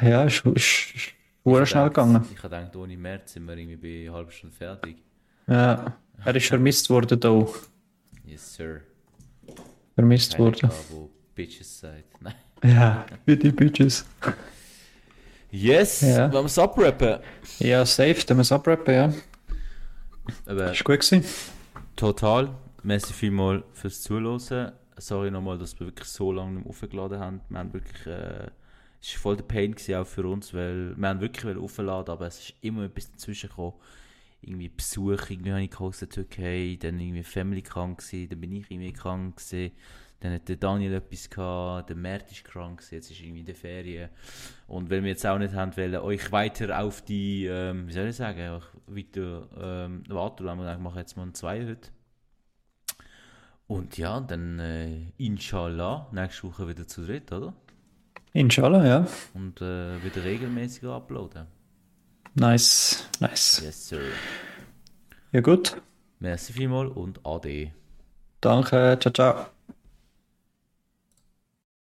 ja ist, ist, ist Hure schnell gegangen. Ich habe gedacht, ohne März sind wir irgendwie bei einer halben Stunde fertig. Ja, er ist vermisst worden da. Yes, sir. Vermisst Keiner worden. gehabt, wo Bitches sagt. Nein. Ja, für die Bitches. Yes, Ja. wollen wir es abrappen? Ja, safe, dann müssen wir es abrappen, ja. Aber Ist gut gewesen. total. Merci vielmals fürs Zuhören. Sorry nochmal, dass wir wirklich so lange nicht aufgeladen haben. Wir haben wirklich, äh, es war voll der Pain gewesen, auch für uns, weil wir haben wirklich aufladen, aber es ist immer etwas dazwischen gekommen. Irgendwie Besuch, irgendwie habe ich geholt in der Türkei, dann irgendwie Family krank gewesen, dann bin ich irgendwie krank gewesen, dann hat der Daniel etwas gehabt, der Mert ist krank gewesen, jetzt ist irgendwie in der Ferien. Und weil wir jetzt auch nicht haben wollen, euch weiter auf die, ähm, wie soll ich sagen, weiter ähm, warten, haben wir gedacht, machen jetzt mal ein zwei heute. Und ja, dann äh, inshallah, nächste Woche wieder zu dritt, oder? Inshallah, ja. Und äh, wieder regelmäßiger uploaden. Nice, nice. Yes, sir. Ja gut. Merci vielmals und ade. Danke, ciao, ciao.